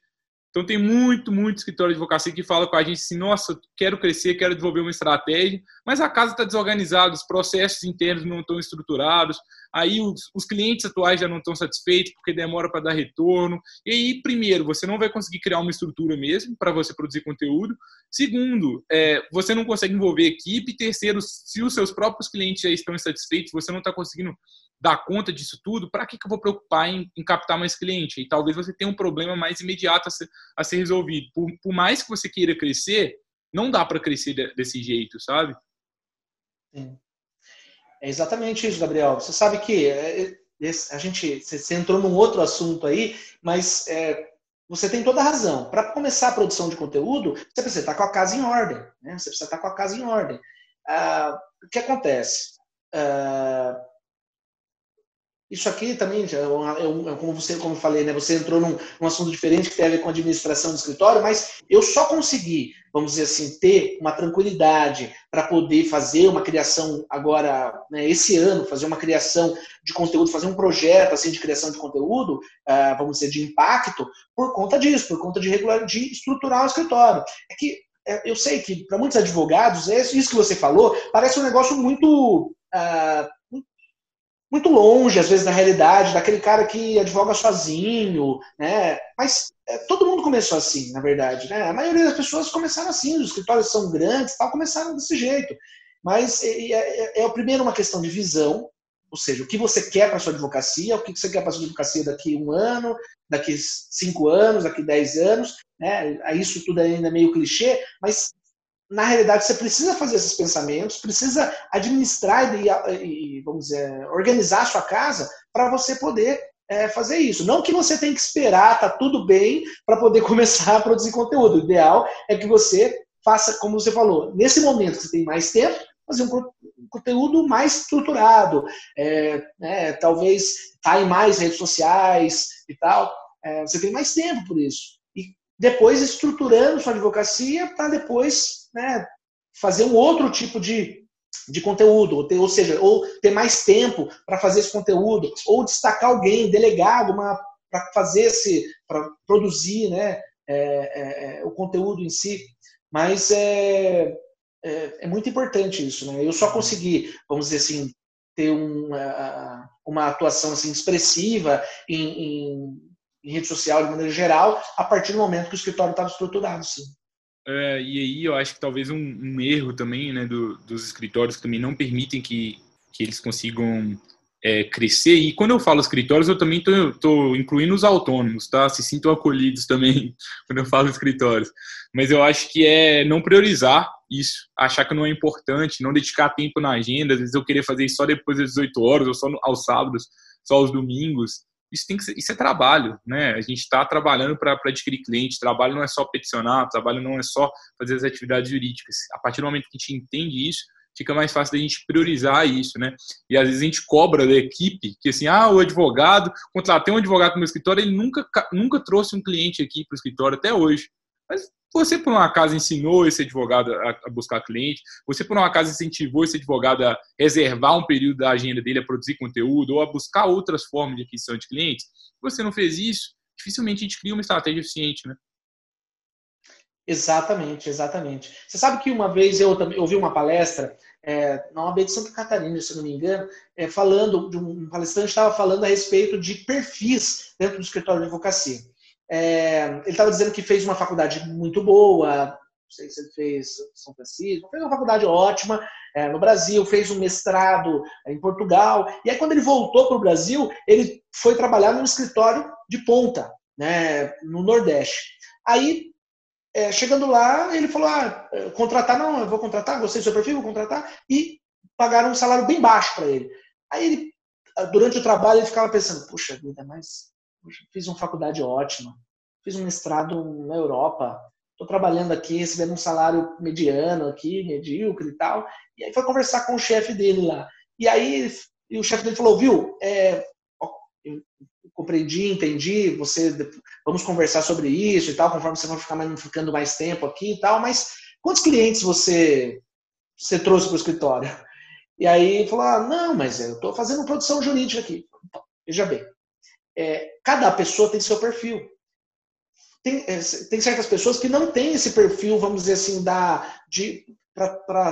Então tem muito, muito escritório de advocacia que fala com a gente assim, nossa, quero crescer, quero desenvolver uma estratégia, mas a casa está desorganizada, os processos internos não estão estruturados, aí os, os clientes atuais já não estão satisfeitos porque demora para dar retorno. E aí, primeiro, você não vai conseguir criar uma estrutura mesmo para você produzir conteúdo. Segundo, é, você não consegue envolver equipe. Terceiro, se os seus próprios clientes já estão insatisfeitos, você não está conseguindo dar conta disso tudo, para que, que eu vou preocupar em, em, captar mais cliente? E talvez você tenha um problema mais imediato a ser, a ser resolvido. Por, por mais que você queira crescer, não dá para crescer desse jeito, sabe? Sim. É exatamente isso, Gabriel. Você sabe que é, é, a gente, você entrou num outro assunto aí, mas é, você tem toda a razão. Para começar a produção de conteúdo, você precisa estar com a casa em ordem. Né? Você precisa estar com a casa em ordem. Ah, o que acontece? Ah, isso aqui também, é, é, como você, como eu falei, né, você entrou num, num, assunto diferente que tem a ver com administração do escritório, mas eu só consegui, vamos dizer assim, ter uma tranquilidade para poder fazer uma criação agora, né, esse ano, fazer uma criação de conteúdo, fazer um projeto assim de criação de conteúdo, uh, vamos dizer, de impacto, por conta disso, por conta de regular, de estruturar o escritório. É que é, eu sei que para muitos advogados, isso que você falou parece um negócio muito uh, muito longe, às vezes, da realidade, daquele cara que advoga sozinho, né? Mas é, todo mundo começou assim, na verdade, né? A maioria das pessoas começaram assim, os escritórios são grandes, tal, começaram desse jeito. Mas é, é, é, é primeiro uma questão de visão, ou seja, o que você quer para sua advocacia, o que você quer para sua advocacia daqui um ano, daqui cinco anos, daqui dez anos, né? Isso tudo ainda é meio clichê, mas na realidade, você precisa fazer esses pensamentos, precisa administrar e, vamos dizer, organizar a sua casa para você poder é, fazer isso. Não que você tem que esperar, tá tudo bem, para poder começar a produzir conteúdo. O ideal é que você faça, como você falou, nesse momento que você tem mais tempo, fazer um conteúdo mais estruturado, é, é, talvez tá em mais redes sociais e tal. É, você tem mais tempo por isso depois estruturando sua advocacia para depois né, fazer um outro tipo de, de conteúdo, ou, ter, ou seja, ou ter mais tempo para fazer esse conteúdo, ou destacar alguém, delegado, para fazer esse, para produzir né, é, é, é, o conteúdo em si. Mas é, é, é, muito importante isso. Né? Eu só consegui, vamos dizer assim, ter um, uma atuação assim, expressiva em, em em rede social de maneira geral, a partir do momento que o escritório estava estruturado, sim. É, e aí eu acho que talvez um, um erro também né, do, dos escritórios que também não permitem que, que eles consigam é, crescer. E quando eu falo escritórios, eu também estou incluindo os autônomos, tá? Se sintam acolhidos também quando eu falo escritórios. Mas eu acho que é não priorizar isso, achar que não é importante, não dedicar tempo na agenda. Às vezes eu querer fazer isso só depois das 18 horas, ou só no, aos sábados, só aos domingos isso tem que ser, isso é trabalho, né? A gente está trabalhando para adquirir cliente, trabalho não é só peticionar, trabalho não é só fazer as atividades jurídicas. A partir do momento que a gente entende isso, fica mais fácil da gente priorizar isso, né? E às vezes a gente cobra da equipe que assim, ah, o advogado, contratei um advogado no meu escritório, ele nunca, nunca trouxe um cliente aqui para o escritório até hoje. Mas você, por um acaso, ensinou esse advogado a, buscar cliente? Você, por um acaso, incentivou esse advogado a reservar um período da agenda dele a produzir conteúdo ou a buscar outras formas de aquisição de clientes? Você não fez isso, dificilmente a gente cria uma estratégia eficiente, né? Exatamente, exatamente. Você sabe que uma vez eu ouvi uma palestra é, na OAB de Santa Catarina, se não me engano, é, falando de um palestrante estava falando a respeito de perfis dentro do escritório de advocacia. É, ele estava dizendo que fez uma faculdade muito boa, não sei se ele fez São Francisco, fez uma faculdade ótima é, no Brasil, fez um mestrado em Portugal. E aí, quando ele voltou para o Brasil, ele foi trabalhar num escritório de ponta, né, no Nordeste. Aí, é, chegando lá, ele falou: ah, contratar, não, eu vou contratar, gostei do seu perfil, vou contratar. E pagaram um salário bem baixo para ele. Aí, ele, durante o trabalho, ele ficava pensando: puxa vida, mas fiz uma faculdade ótima, fiz um mestrado na Europa, estou trabalhando aqui, recebendo um salário mediano aqui, medíocre e tal. E aí foi conversar com o chefe dele lá. E aí e o chefe dele falou, viu, é, eu compreendi, entendi, você vamos conversar sobre isso e tal, conforme você vai ficar mais, ficando mais tempo aqui e tal, mas quantos clientes você, você trouxe para o escritório? E aí falou, ah, não, mas eu estou fazendo produção jurídica aqui. Veja bem, é, cada pessoa tem seu perfil. Tem, é, tem, certas pessoas que não têm esse perfil, vamos dizer assim, para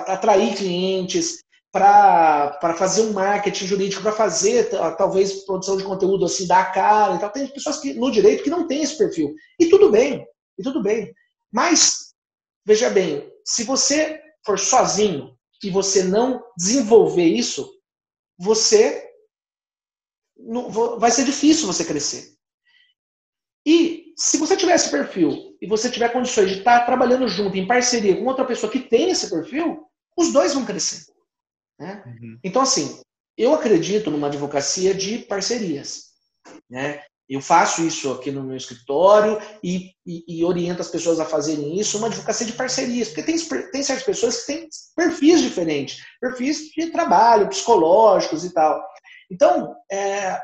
atrair clientes, para fazer um marketing jurídico, para fazer talvez produção de conteúdo assim, dar cara e tal. Tem pessoas que, no direito que não têm esse perfil. E tudo bem, e tudo bem. Mas, veja bem, se você for sozinho e você não desenvolver isso, você vai ser difícil você crescer. E se você tiver esse perfil e você tiver condições de estar trabalhando junto, em parceria com outra pessoa que tem esse perfil, os dois vão crescer. Né? Uhum. Então, assim, eu acredito numa advocacia de parcerias. Né? Eu faço isso aqui no meu escritório e, e, e, oriento as pessoas a fazerem isso, uma advocacia de parcerias, porque tem, tem certas pessoas que têm perfis diferentes, perfis de trabalho, psicológicos e tal. Então, é, o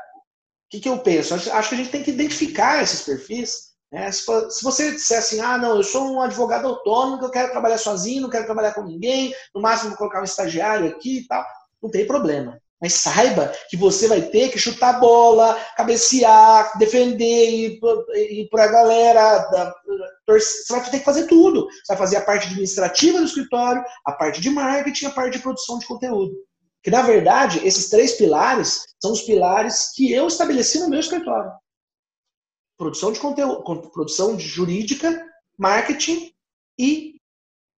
que, que eu penso? Acho que a gente tem que identificar esses perfis. Né? Se, se você disser assim, ah, não, eu sou um advogado autônomo, eu quero trabalhar sozinho, não quero trabalhar com ninguém, no máximo vou colocar um estagiário aqui e tal, não tem problema. Mas saiba que você vai ter que chutar bola, cabecear, defender, ir para a galera. Você vai ter que fazer tudo. Você vai fazer a parte administrativa do escritório, a parte de marketing, a parte de produção de conteúdo. Que, na verdade, esses três pilares são os pilares que eu estabeleci no meu escritório. Produção de conteúdo, produção de jurídica, marketing e,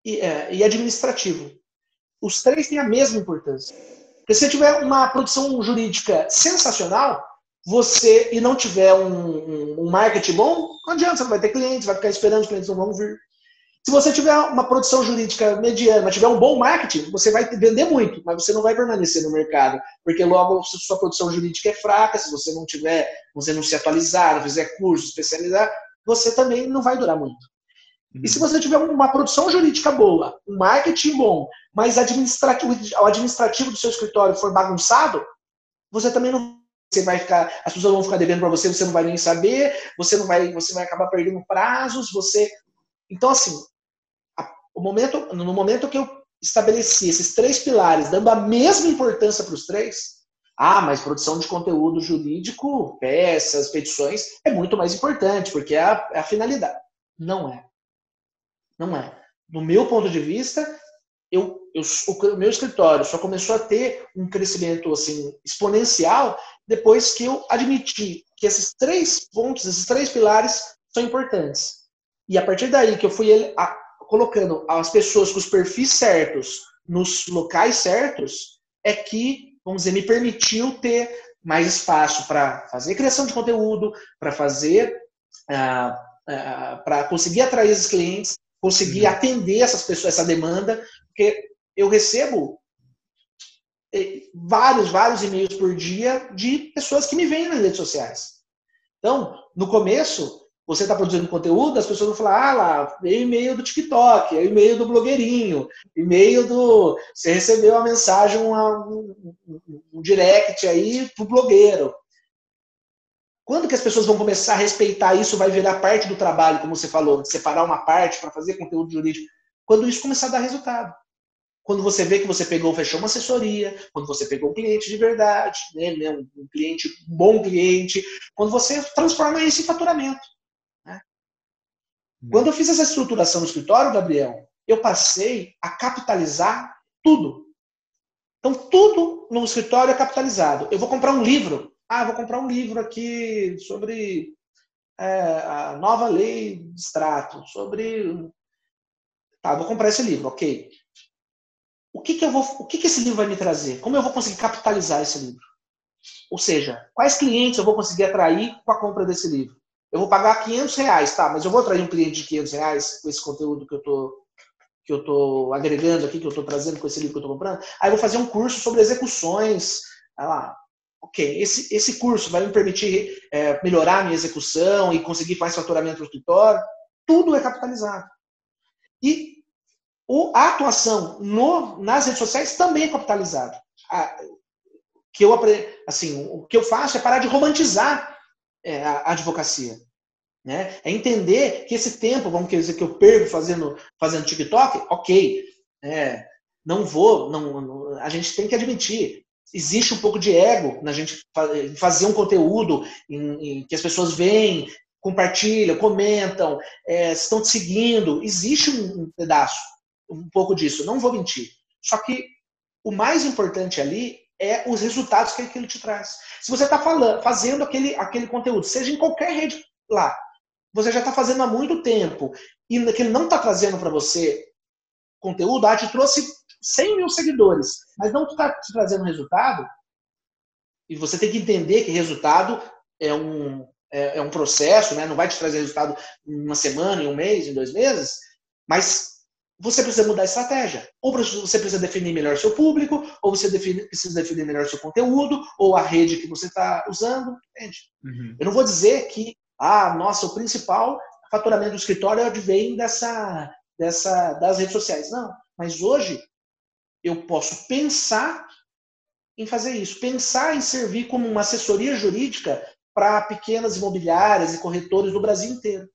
e, é, e administrativo. Os três têm a mesma importância. Porque se você tiver uma produção jurídica sensacional, você e não tiver um, um, um, marketing bom, não adianta, você não vai ter clientes, vai ficar esperando, os clientes não vão vir. Se você tiver uma produção jurídica mediana, tiver um bom marketing, você vai vender muito, mas você não vai permanecer no mercado, porque logo se sua produção jurídica é fraca, se você não tiver, você não se atualizar, não fizer curso, especializar, você também não vai durar muito. E se você tiver uma produção jurídica boa, um marketing bom, mas administrativo, o administrativo do seu escritório for bagunçado, você também não você vai ficar, as pessoas vão ficar devendo para você, você não vai nem saber, você não vai, você vai acabar perdendo prazos, você Então assim, o momento, no momento que eu estabeleci esses três pilares, dando a mesma importância para os três, ah, mas produção de conteúdo jurídico, peças, petições, é muito mais importante, porque é a, é a finalidade. Não é. Não é. No meu ponto de vista, eu, eu, o meu escritório só começou a ter um crescimento assim exponencial depois que eu admiti que esses três pontos, esses três pilares são importantes. E a partir daí que eu fui a, colocando as pessoas com os perfis certos nos locais certos, é que, vamos dizer, me permitiu ter mais espaço para fazer criação de conteúdo, para fazer, ah, ah, para conseguir atrair esses clientes conseguir uhum. atender essas pessoas, essa demanda, porque eu recebo eh, vários, vários e-mails por dia de pessoas que me veem nas redes sociais. Então, no começo, você está produzindo conteúdo, as pessoas vão falar, ah lá, veio e-mail do TikTok, e-mail do blogueirinho, e-mail do. Você recebeu uma mensagem, uma, um, um, direct aí pro blogueiro. Quando que as pessoas vão começar a respeitar isso, vai virar parte do trabalho, como você falou, separar uma parte para fazer conteúdo jurídico? Quando isso começar a dar resultado. Quando você vê que você pegou, fechou uma assessoria, quando você pegou um cliente de verdade, né, né um cliente, um bom cliente, quando você transforma isso em faturamento. Quando eu fiz essa estruturação no escritório, Gabriel, eu passei a capitalizar tudo. Então, tudo no escritório é capitalizado. Eu vou comprar um livro, ah, vou comprar um livro aqui sobre é, a nova lei de extrato, sobre. Tá, vou comprar esse livro, ok. O que, que eu vou, o que, que esse livro vai me trazer? Como eu vou conseguir capitalizar esse livro? Ou seja, quais clientes eu vou conseguir atrair com a compra desse livro? Eu vou pagar 500 reais, tá? Mas eu vou atrair um cliente de 500 reais com esse conteúdo que eu tô que eu estou agregando aqui, que eu estou trazendo com esse livro que eu estou comprando. Aí eu vou fazer um curso sobre execuções, lá, ok, esse, esse curso vai me permitir é, melhorar a minha execução e conseguir mais faturamento no escritório, tudo é capitalizado. E o, a atuação no, nas redes sociais também é capitalizado. A, que eu, assim, o que eu faço é parar de romantizar é, a, advocacia. Né? É entender que esse tempo, vamos dizer, que eu perco fazendo, fazendo TikTok, ok. É, não vou, não, não, a gente tem que admitir, existe um pouco de ego na gente fazer um conteúdo em, em que as pessoas veem, compartilham, comentam, é, estão te seguindo. Existe um, um pedaço, um pouco disso, não vou mentir. Só que o mais importante ali é os resultados que aquilo te traz. Se você está fazendo aquele, aquele conteúdo, seja em qualquer rede lá, você já está fazendo há muito tempo e ele não está trazendo para você conteúdo, ah, te trouxe 100 mil seguidores, mas não está te trazendo resultado, e você tem que entender que resultado é um, é, é um processo, né? não vai te trazer resultado em uma semana, em um mês, em dois meses, mas você precisa mudar a estratégia. Ou você precisa definir melhor seu público, ou você define, precisa definir melhor seu conteúdo, ou a rede que você está usando. Entende? Uhum. Eu não vou dizer que, ah, nossa, o principal faturamento do escritório vem dessa, dessa, das redes sociais. Não. Mas hoje eu posso pensar em fazer isso, pensar em servir como uma assessoria jurídica para pequenas imobiliárias e corretores do Brasil inteiro.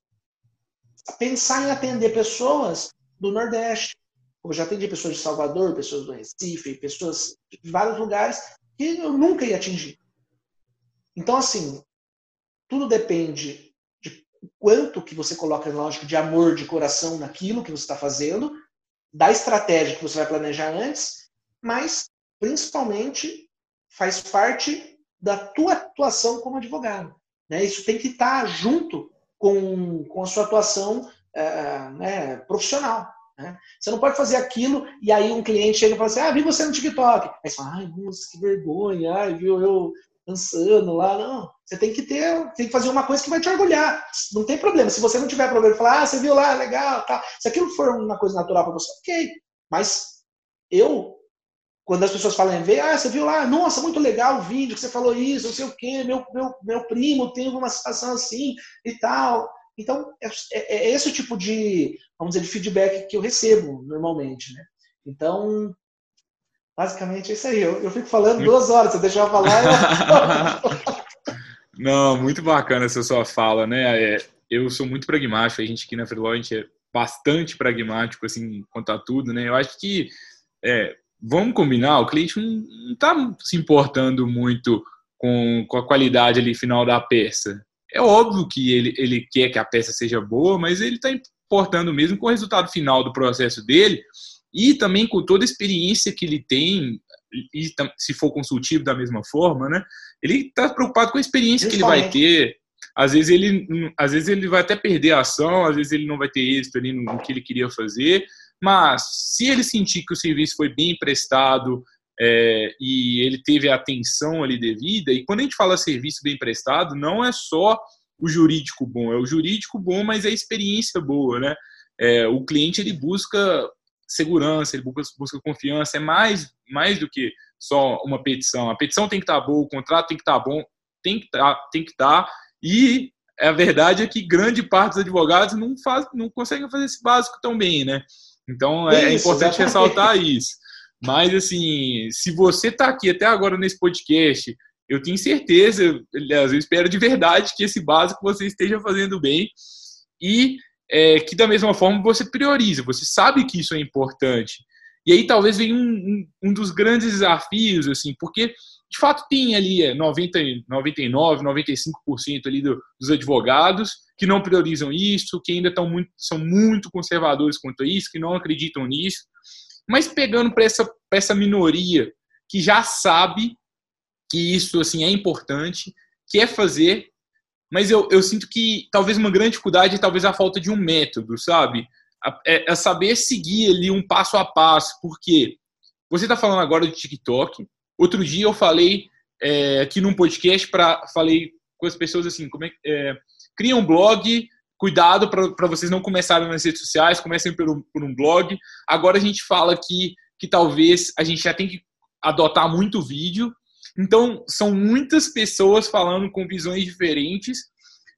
Pensar em atender pessoas do Nordeste. Eu já atendi pessoas de Salvador, pessoas do Recife, pessoas de vários lugares que eu nunca ia atingir. Então, assim, tudo depende de quanto que você coloca, lógico, de amor, de coração naquilo que você está fazendo, da estratégia que você vai planejar antes, mas, principalmente, faz parte da tua atuação como advogado. Né? Isso tem que estar tá junto com, com a sua atuação é, né, profissional. Né? Você não pode fazer aquilo e aí um cliente chega e fala assim: Ah, vi você no TikTok. Aí você fala: Ai, nossa, que vergonha, ai, viu eu dançando lá. Não, você tem que ter, tem que fazer uma coisa que vai te orgulhar. Não tem problema. Se você não tiver problema, falar: Ah, você viu lá, legal, tá. Se aquilo for uma coisa natural para você, ok. Mas eu quando as pessoas falam em ver, ah, você viu lá, nossa, muito legal o vídeo que você falou isso, não sei o quê, meu, meu, meu primo tem uma situação assim e tal. Então, é, é, é, esse o tipo de, vamos dizer, de feedback que eu recebo normalmente, né? Então, basicamente é isso aí. Eu, eu fico falando duas horas, você deixar eu falar. Eu... Não, muito bacana essa sua fala, né? É, eu sou muito pragmático, a gente aqui na Freeló, a gente é bastante pragmático, assim, quanto a tudo, né? Eu acho que, é, vamos combinar, o cliente não está se importando muito com, com a qualidade ali final da peça. É óbvio que ele, ele quer que a peça seja boa, mas ele está importando mesmo com o resultado final do processo dele e também com toda a experiência que ele tem, e se for consultivo da mesma forma, né? Ele está preocupado com a experiência que ele vai ter. Às vezes ele, às vezes ele vai até perder a ação, às vezes ele não vai ter êxito ali no, no que ele queria fazer, mas se ele sentir que o serviço foi bem prestado, é, e ele teve a atenção ali devida. E quando a gente fala serviço bem prestado, não é só o jurídico bom, é o jurídico bom, mas é a experiência boa, né? É, o cliente ele busca segurança, ele busca, busca, confiança, é mais, mais do que só uma petição. A petição tem que estar boa, o contrato tem que estar bom, tem que estar, tem que estar. E a verdade é que grande parte dos advogados não, faz, não conseguem fazer esse básico tão bem, né? Então é, isso, importante exatamente. ressaltar isso. Mas, assim, se você está aqui até agora nesse podcast, eu tenho certeza, aliás, eu espero de verdade que esse básico você esteja fazendo bem e é, que, da mesma forma, você prioriza, você sabe que isso é importante. E aí talvez venha um, um, um dos grandes desafios, assim, porque de fato tem ali é, 90, 99, 95% ali do, dos advogados que não priorizam isso, que ainda estão muito, são muito conservadores quanto a isso, que não acreditam nisso. Mas pegando para essa, essa minoria que já sabe que isso assim é importante, quer fazer, mas eu, eu sinto que talvez uma grande dificuldade é talvez a falta de um método, sabe? É, é saber seguir ali um passo a passo, porque você está falando agora de TikTok. Outro dia eu falei é, aqui num podcast para falei com as pessoas assim, como é, é cria um blog cuidado para vocês não começarem nas redes sociais, comecem um, por um blog. Agora a gente fala que, que talvez a gente já tem que adotar muito vídeo. Então, são muitas pessoas falando com visões diferentes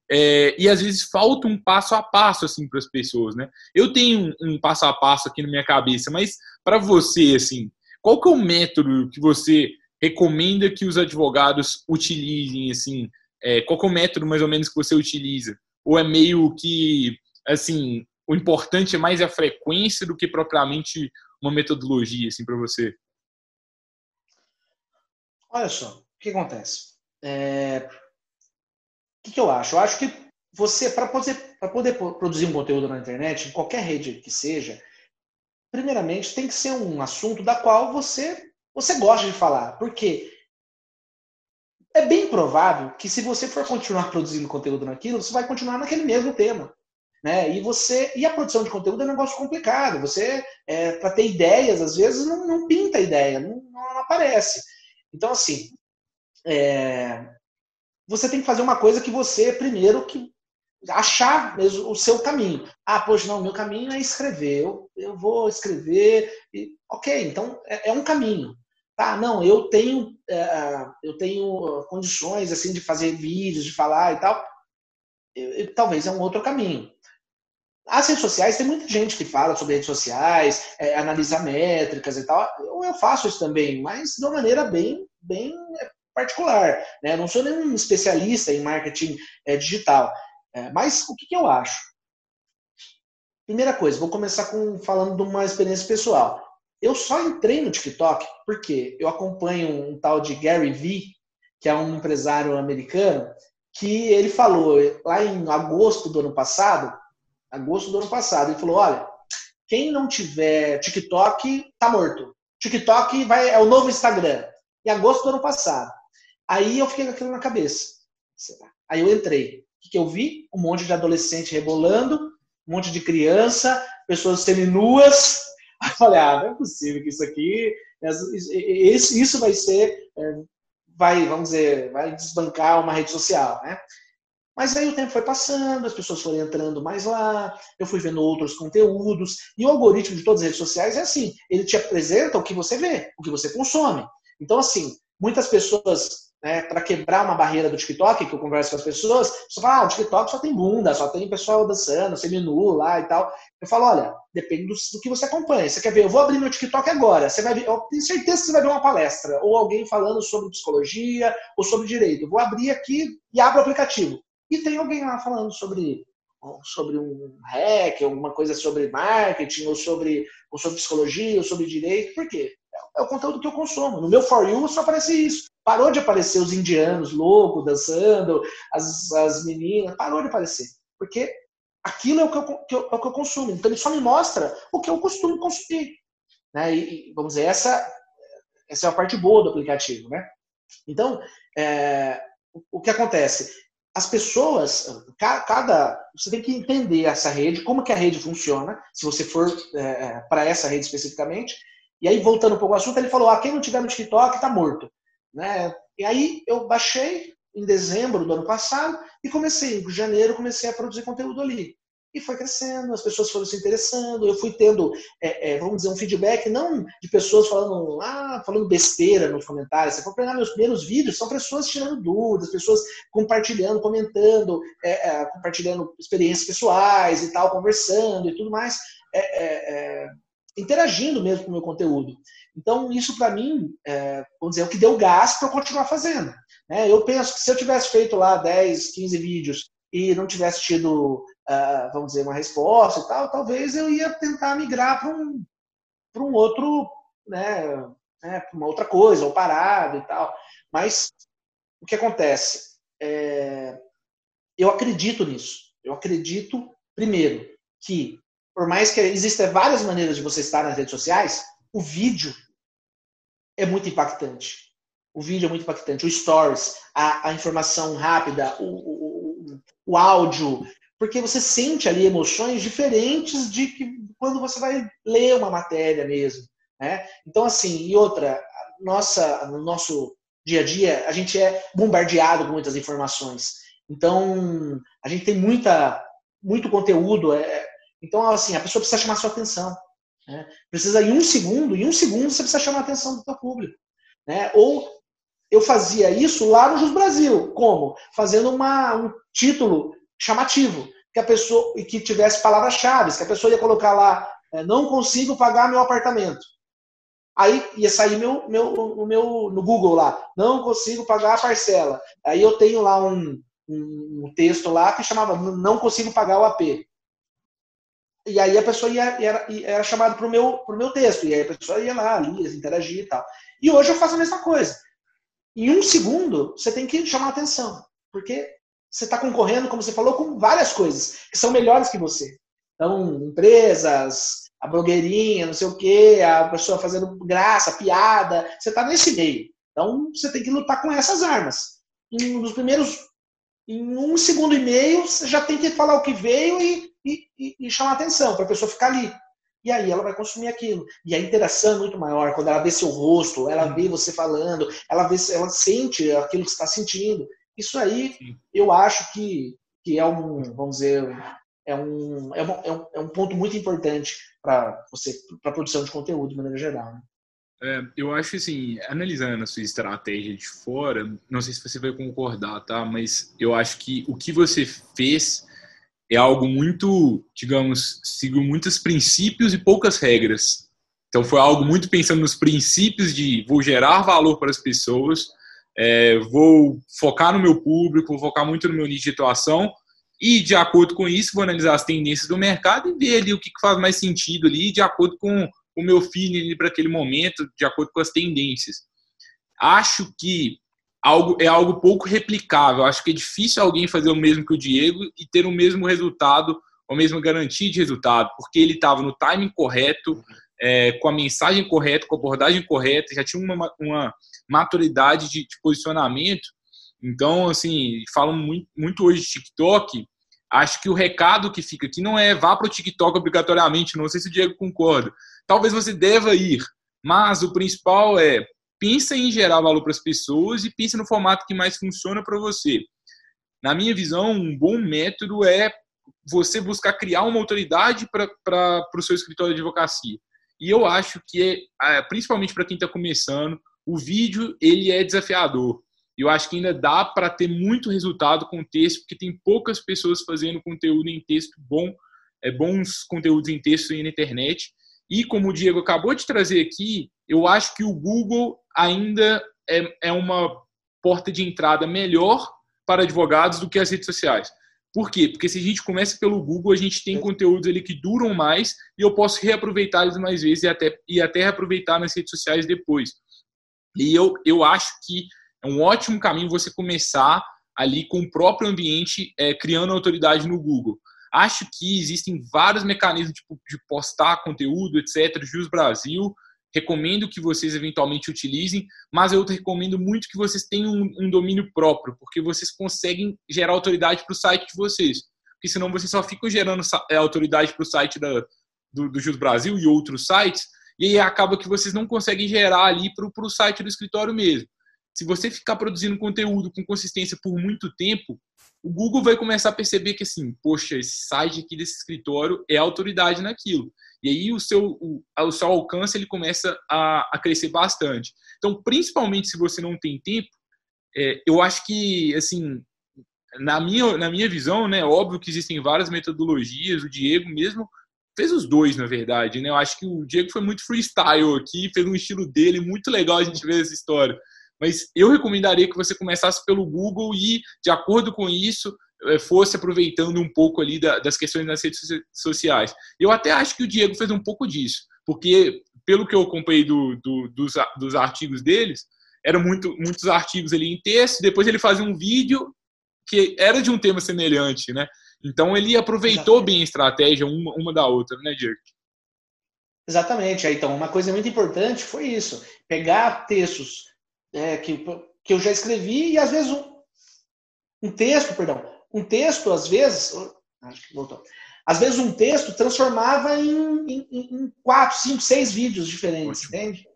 é, e às vezes falta um passo a passo assim para as pessoas, né? Eu tenho um, um, passo a passo aqui na minha cabeça, mas para você, assim, qual que é o método que você recomenda que os advogados utilizem, assim? É, qual que é o método mais ou menos que você utiliza? Ou é meio que, assim, o importante é mais a frequência do que propriamente uma metodologia, assim, para você? Olha só, o que acontece? É... O que, eu acho? Eu acho que você, para poder, poder produzir um conteúdo na internet, em qualquer rede que seja, primeiramente tem que ser um assunto da qual você, você gosta de falar. Porque é bem provável que se você for continuar produzindo conteúdo naquilo, você vai continuar naquele mesmo tema. Né? E você e a produção de conteúdo é um negócio complicado. Você, é, para ter ideias, às vezes não, não pinta ideia, não, não, aparece. Então, assim, é, você tem que fazer uma coisa que você, primeiro, que achar mesmo o seu caminho. Ah, poxa, não, meu caminho é escrever. Eu, eu vou escrever. E, ok, então é, é, um caminho. Tá, não, eu tenho, é, eu tenho condições assim de fazer vídeos, de falar e tal. Eu, eu, talvez é um outro caminho. As redes sociais, tem muita gente que fala sobre redes sociais, é, analisa métricas e tal. Eu, eu faço isso também, mas de uma maneira bem, bem particular. Né? não sou nenhum especialista em marketing é, digital. É, mas o que, que, eu acho? Primeira coisa, vou começar com falando de uma experiência pessoal. Eu só entrei no TikTok porque eu acompanho um tal de Gary Vee, que é um empresário americano, que ele falou lá em agosto do ano passado, agosto do ano passado, ele falou: olha, quem não tiver TikTok tá morto. TikTok vai, é o novo Instagram. Em agosto do ano passado. Aí eu fiquei com aquilo na cabeça. Aí eu entrei. O que eu vi? Um monte de adolescente rebolando, um monte de criança, pessoas seminuas. Aí eu falei, ah, não é possível que isso aqui, isso vai ser, é, vai, vamos dizer, vai desbancar uma rede social, né? Mas aí o tempo foi passando, as pessoas foram entrando mais lá, eu fui vendo outros conteúdos, e o algoritmo de todas as redes sociais é assim, ele te apresenta o que você vê, o que você consome. Então, assim, muitas pessoas né, para quebrar uma barreira do TikTok, que eu converso com as pessoas, você fala, ah, o TikTok só tem bunda, só tem pessoal dançando, seminu lá e tal. Eu falo, olha, depende do, do, que você acompanha. Você quer ver, eu vou abrir meu TikTok agora, você vai ver, eu tenho certeza que você vai ver uma palestra, ou alguém falando sobre psicologia, ou sobre direito. Eu vou abrir aqui e abro o aplicativo. E tem alguém lá falando sobre sobre um hack, alguma coisa sobre marketing, ou sobre, ou sobre psicologia, ou sobre direito. Por quê? É o conteúdo que eu consumo. No meu For You só aparece isso. Parou de aparecer os indianos loucos, dançando, as, as meninas. Parou de aparecer. Porque aquilo é o que, eu, que eu, é o que eu consumo. Então ele só me mostra o que eu costumo consumir. Né? E, vamos dizer, essa, essa é a parte boa do aplicativo. Né? Então, é, o que acontece? As pessoas, cada, você tem que entender essa rede, como que a rede funciona, se você for é, é para essa rede especificamente, e aí, voltando um pouco ao assunto, ele falou: ah, quem não tiver no TikTok está morto. Né? E aí eu baixei em dezembro do ano passado e comecei, em janeiro, comecei a produzir conteúdo ali. E foi crescendo, as pessoas foram se interessando, eu fui tendo, é, é, vamos dizer, um feedback não de pessoas falando, ah, falando besteira nos comentários. Você for pegar meus primeiros vídeos, são pessoas tirando dúvidas, pessoas compartilhando, comentando, é, é compartilhando experiências pessoais e tal, conversando e tudo mais. É, é, interagindo mesmo com o meu conteúdo. Então, isso para mim, é, vamos dizer, é o que deu gás para eu continuar fazendo. Né? Eu penso que se eu tivesse feito lá 10, 15 vídeos e não tivesse tido, uh, vamos dizer, uma resposta e tal, talvez eu ia tentar migrar para um, um outro, né, né uma outra coisa, ou parado e tal. Mas o que acontece? É, eu acredito nisso. Eu acredito, primeiro, que por mais que existam várias maneiras de você estar nas redes sociais, o vídeo é muito impactante. O vídeo é muito impactante. O stories, a, a informação rápida, o, o, o, áudio, porque você sente ali emoções diferentes de que quando você vai ler uma matéria mesmo. Né? Então, assim, e outra, nossa, no nosso dia a dia, a gente é bombardeado com muitas informações. Então, a gente tem muita, muito conteúdo. É, então, assim, a pessoa precisa chamar sua atenção. Né? Precisa, em um segundo, em um segundo você precisa chamar a atenção do público. Né? Ou eu fazia isso lá no Jus Brasil. Como? Fazendo uma, um título chamativo, que a pessoa que tivesse palavras-chave, que a pessoa ia colocar lá, é, não consigo pagar meu apartamento. Aí ia sair meu, meu, o meu, no Google lá, não consigo pagar a parcela. Aí eu tenho lá um, um, um texto lá que chamava não consigo pagar o AP. E aí a pessoa ia, era, era chamada para o meu, pro meu texto. E aí a pessoa ia lá, lia, interagia e tal. E hoje eu faço a mesma coisa. Em um segundo, você tem que chamar atenção. Porque você está concorrendo, como você falou, com várias coisas que são melhores que você. Então, empresas, a blogueirinha, não sei o quê, a pessoa fazendo graça, piada. Você está nesse meio. Então, você tem que lutar com essas armas. Em, nos primeiros. Em um segundo e meio, você já tem que falar o que veio e e, e, chamar atenção para a pessoa ficar ali. E aí ela vai consumir aquilo. E a interação é muito maior quando ela vê seu rosto, ela vê você falando, ela vê, ela sente aquilo que está sentindo. Isso aí Sim. eu acho que, que é um, vamos dizer, é um, é um, é um, ponto muito importante para você, para a produção de conteúdo de maneira geral. Né? É, eu acho assim, analisando a sua estratégia de fora, não sei se você vai concordar, tá? Mas eu acho que o que você fez é algo muito, digamos, seguiu muitos princípios e poucas regras. Então foi algo muito pensando nos princípios de vou gerar valor para as pessoas, é, vou focar no meu público, vou focar muito no meu nicho de atuação e de acordo com isso vou analisar as tendências do mercado e ver ali o que faz mais sentido ali de acordo com o meu feeling para aquele momento, de acordo com as tendências. Acho que algo é algo pouco replicável. Acho que é difícil alguém fazer o mesmo que o Diego e ter o mesmo resultado, a mesma garantia de resultado, porque ele estava no timing correto, é, com a mensagem correta, com a abordagem correta, já tinha uma, uma maturidade de, de posicionamento. Então, assim, falam muito, muito hoje de TikTok. Acho que o recado que fica aqui não é vá para o TikTok obrigatoriamente, não sei se o Diego concorda. Talvez você deva ir, mas o principal é pensa em gerar valor para as pessoas e pensa no formato que mais funciona para você. Na minha visão, um bom método é você buscar criar uma autoridade para o seu escritório de advocacia. E eu acho que, é, principalmente para quem está começando, o vídeo ele é desafiador. Eu acho que ainda dá para ter muito resultado com texto, porque tem poucas pessoas fazendo conteúdo em texto bom, é, bons conteúdos em texto aí na internet. E como o Diego acabou de trazer aqui, eu acho que o Google ainda é, é uma porta de entrada melhor para advogados do que as redes sociais. Por quê? Porque se a gente começa pelo Google, a gente tem conteúdos ali que duram mais e eu posso reaproveitar eles mais vezes e até, e até reaproveitar nas redes sociais depois. E eu, eu acho que é um ótimo caminho você começar ali com o próprio ambiente, é, criando autoridade no Google. Acho que existem vários mecanismos tipo, de postar conteúdo, etc. Jus Brasil, recomendo que vocês eventualmente utilizem, mas eu recomendo muito que vocês tenham um, um domínio próprio, porque vocês conseguem gerar autoridade para o site de vocês. Porque senão vocês só ficam gerando é, autoridade para o site da, do, do Jus Brasil e outros sites, e aí acaba que vocês não conseguem gerar ali para o site do escritório mesmo. Se você ficar produzindo conteúdo com consistência por muito tempo, o Google vai começar a perceber que assim, poxa, esse site aqui desse escritório é autoridade naquilo. E aí o seu, o, o seu alcance ele começa a, a crescer bastante. Então, principalmente se você não tem tempo, é, eu acho que, assim, na minha, na minha visão, né, óbvio que existem várias metodologias, o Diego mesmo fez os dois, na verdade, né, eu acho que o Diego foi muito freestyle aqui, fez um estilo dele, muito legal a gente ver essa história, mas eu recomendaria que você começasse pelo Google e, de acordo com isso, eh, fosse aproveitando um pouco ali das questões das redes sociais. Eu até acho que o Diego fez um pouco disso, porque pelo que eu acompanhei do, do, dos, dos artigos deles, eram muito, muitos artigos ali em texto, depois ele fazia um vídeo que era de um tema semelhante, né? Então ele aproveitou Exatamente. bem a estratégia uma, uma da outra, né, Dirk? Exatamente. Então, uma coisa muito importante foi isso: pegar textos é, que, que eu já escrevi e às vezes um, um texto, perdão, um texto, às vezes, acho que voltou. Às vezes um texto transformava em, em, em quatro, cinco, seis vídeos diferentes, Ótimo. entende?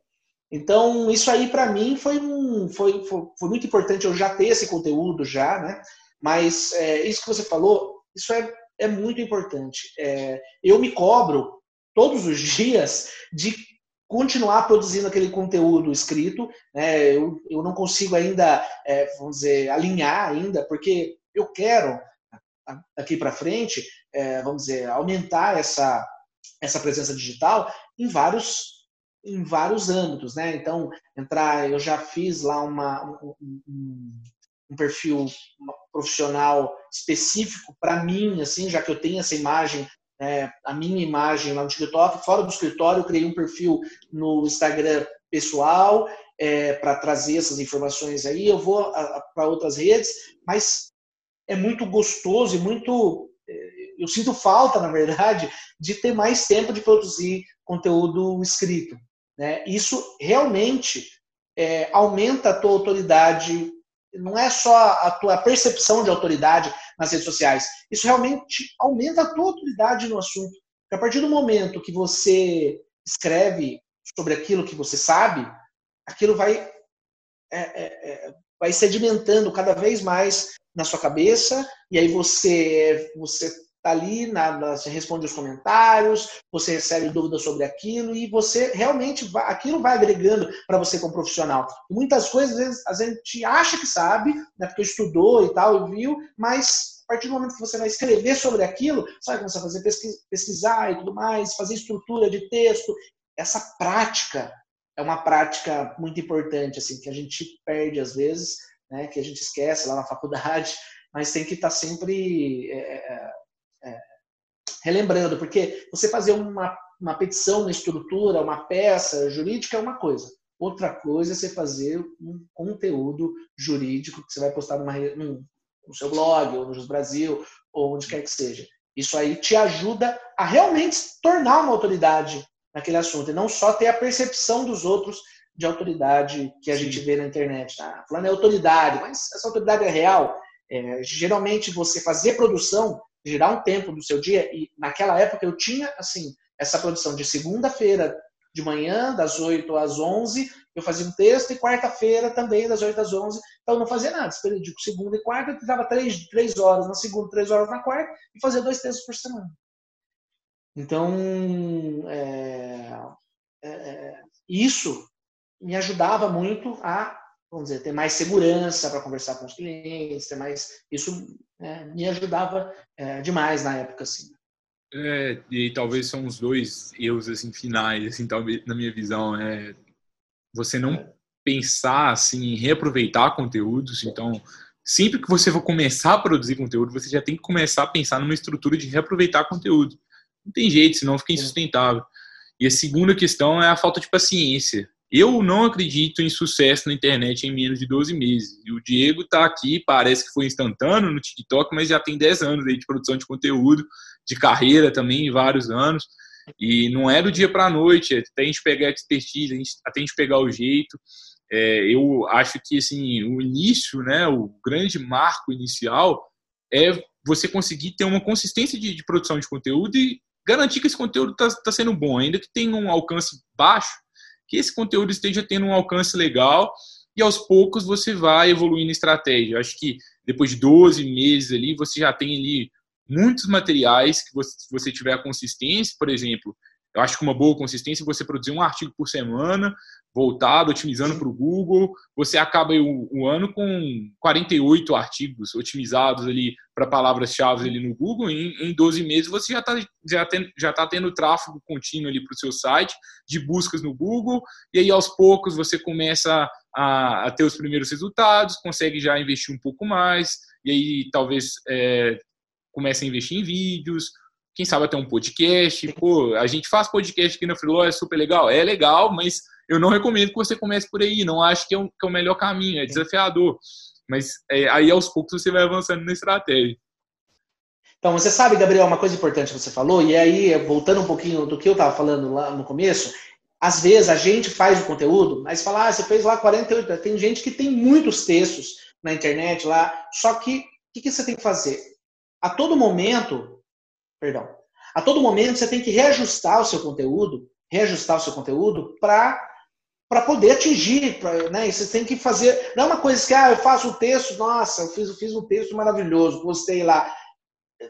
Então, isso aí para mim foi, um, foi, foi, foi, muito importante eu já ter esse conteúdo já, né? Mas é, isso que você falou, isso é, é muito importante. É, eu me cobro todos os dias de continuar produzindo aquele conteúdo escrito. Né? Eu, eu não consigo ainda, é, vamos dizer, alinhar ainda, porque eu quero, aqui para frente, é, vamos dizer, aumentar essa, essa presença digital em vários em vários âmbitos, né? Então, entrar, eu já fiz lá uma, um, um, perfil profissional específico para mim, assim, já que eu tenho essa imagem, é, a minha imagem lá no TikTok, fora do escritório, eu criei um perfil no Instagram pessoal é, para trazer essas informações aí. Eu vou para outras redes, mas é muito gostoso e muito. É, eu sinto falta, na verdade, de ter mais tempo de produzir conteúdo escrito. Né? Isso realmente é, aumenta a tua autoridade, não é só a tua percepção de autoridade nas redes sociais, isso realmente aumenta a tua autoridade no assunto. Porque a partir do momento que você escreve sobre aquilo que você sabe, aquilo vai é, é, é vai sedimentando cada vez mais na sua cabeça, e aí você, você tá ali, na, na, você responde os comentários, você recebe dúvidas sobre aquilo, e você realmente vai, aquilo vai agregando para você como profissional. Muitas coisas, às vezes, a gente acha que sabe, né, porque estudou e tal, e viu, mas a partir do momento que você vai escrever sobre aquilo, você vai começar a fazer pesquisar e tudo mais, fazer estrutura de texto. Essa prática é uma prática muito importante, assim, que a gente perde às vezes, né, que a gente esquece lá na faculdade, mas tem que estar tá sempre é, é, relembrando, porque você fazer uma, uma petição na estrutura, uma peça jurídica é uma coisa. Outra coisa é você fazer um conteúdo jurídico que você vai postar numa, num, no seu blog, ou no Jus Brasil, ou onde quer que seja. Isso aí te ajuda a realmente tornar uma autoridade naquele assunto, e não só ter a percepção dos outros de autoridade que a Sim. gente vê na internet. Tá? Falando é autoridade, mas essa autoridade é real. É, geralmente você fazer produção, gerar um tempo do seu dia, e naquela época eu tinha assim essa produção de segunda-feira de manhã, das 8 às 11, eu fazia um texto, e quarta-feira também, das 8 às 11, então eu não fazia nada. De segunda e quarta, eu tirava três, três horas na segunda, três horas na quarta, e fazia dois textos por semana. Então, é, é, é isso me ajudava muito a, vamos dizer, ter mais segurança para conversar com os clientes, ter mais, isso é, me ajudava é, demais na época, assim. É, e talvez são os dois erros assim finais, assim, talvez na minha visão, é você não é. pensar assim em reaproveitar conteúdos, então sempre que você for começar a produzir conteúdo, você já tem que começar a pensar numa estrutura de reaproveitar conteúdo. Não tem jeito, senão fica insustentável. E a segunda questão é a falta de paciência. Eu não acredito em sucesso na internet em menos de 12 meses. E o Diego está aqui, parece que foi instantâneo no TikTok, mas já tem 10 anos aí de produção de conteúdo, de carreira também, vários anos. E não é do dia para a noite, é até a gente pegar a expertise, até a gente pegar o jeito. É, eu acho que assim, o início, né, o grande marco inicial é você conseguir ter uma consistência de, de produção de conteúdo e garantir que esse conteúdo está tá sendo bom, ainda que tenha um alcance baixo, que esse conteúdo esteja tendo um alcance legal e aos poucos você vai evoluindo a estratégia. Eu acho que depois de 12 meses ali, você já tem ali muitos materiais que você, se você tiver a consistência, por exemplo, eu acho que uma boa consistência é você produzir um artigo por semana, voltado, otimizando para o Google, você acaba o, o, ano com 48 artigos otimizados ali para palavras-chave ali no Google, em, em 12 meses você já está já tem, já tá tendo tráfego contínuo ali para o seu site, de buscas no Google, e aí aos poucos você começa a, a, ter os primeiros resultados, consegue já investir um pouco mais, e aí talvez é, comece a investir em vídeos, quem sabe até um podcast. Pô, a gente faz podcast aqui na Freeló, é super legal. É legal, mas eu não recomendo que você comece por aí. Não acho que é, um, que é o melhor caminho, é desafiador. Mas é, aí aos poucos você vai avançando na estratégia. Então, você sabe, Gabriel, uma coisa importante que você falou, e aí, voltando um pouquinho do que eu estava falando lá no começo, às vezes a gente faz o conteúdo, mas fala, ah, você fez lá 48. Tem gente que tem muitos textos na internet lá, só que o que, que você tem que fazer? A todo momento, Perdão. A todo momento você tem que reajustar o seu conteúdo, reajustar o seu conteúdo para para poder atingir, pra, né? Você tem que fazer. Não é uma coisa que ah, eu faço um texto, nossa, eu fiz, eu fiz um texto maravilhoso, postei lá.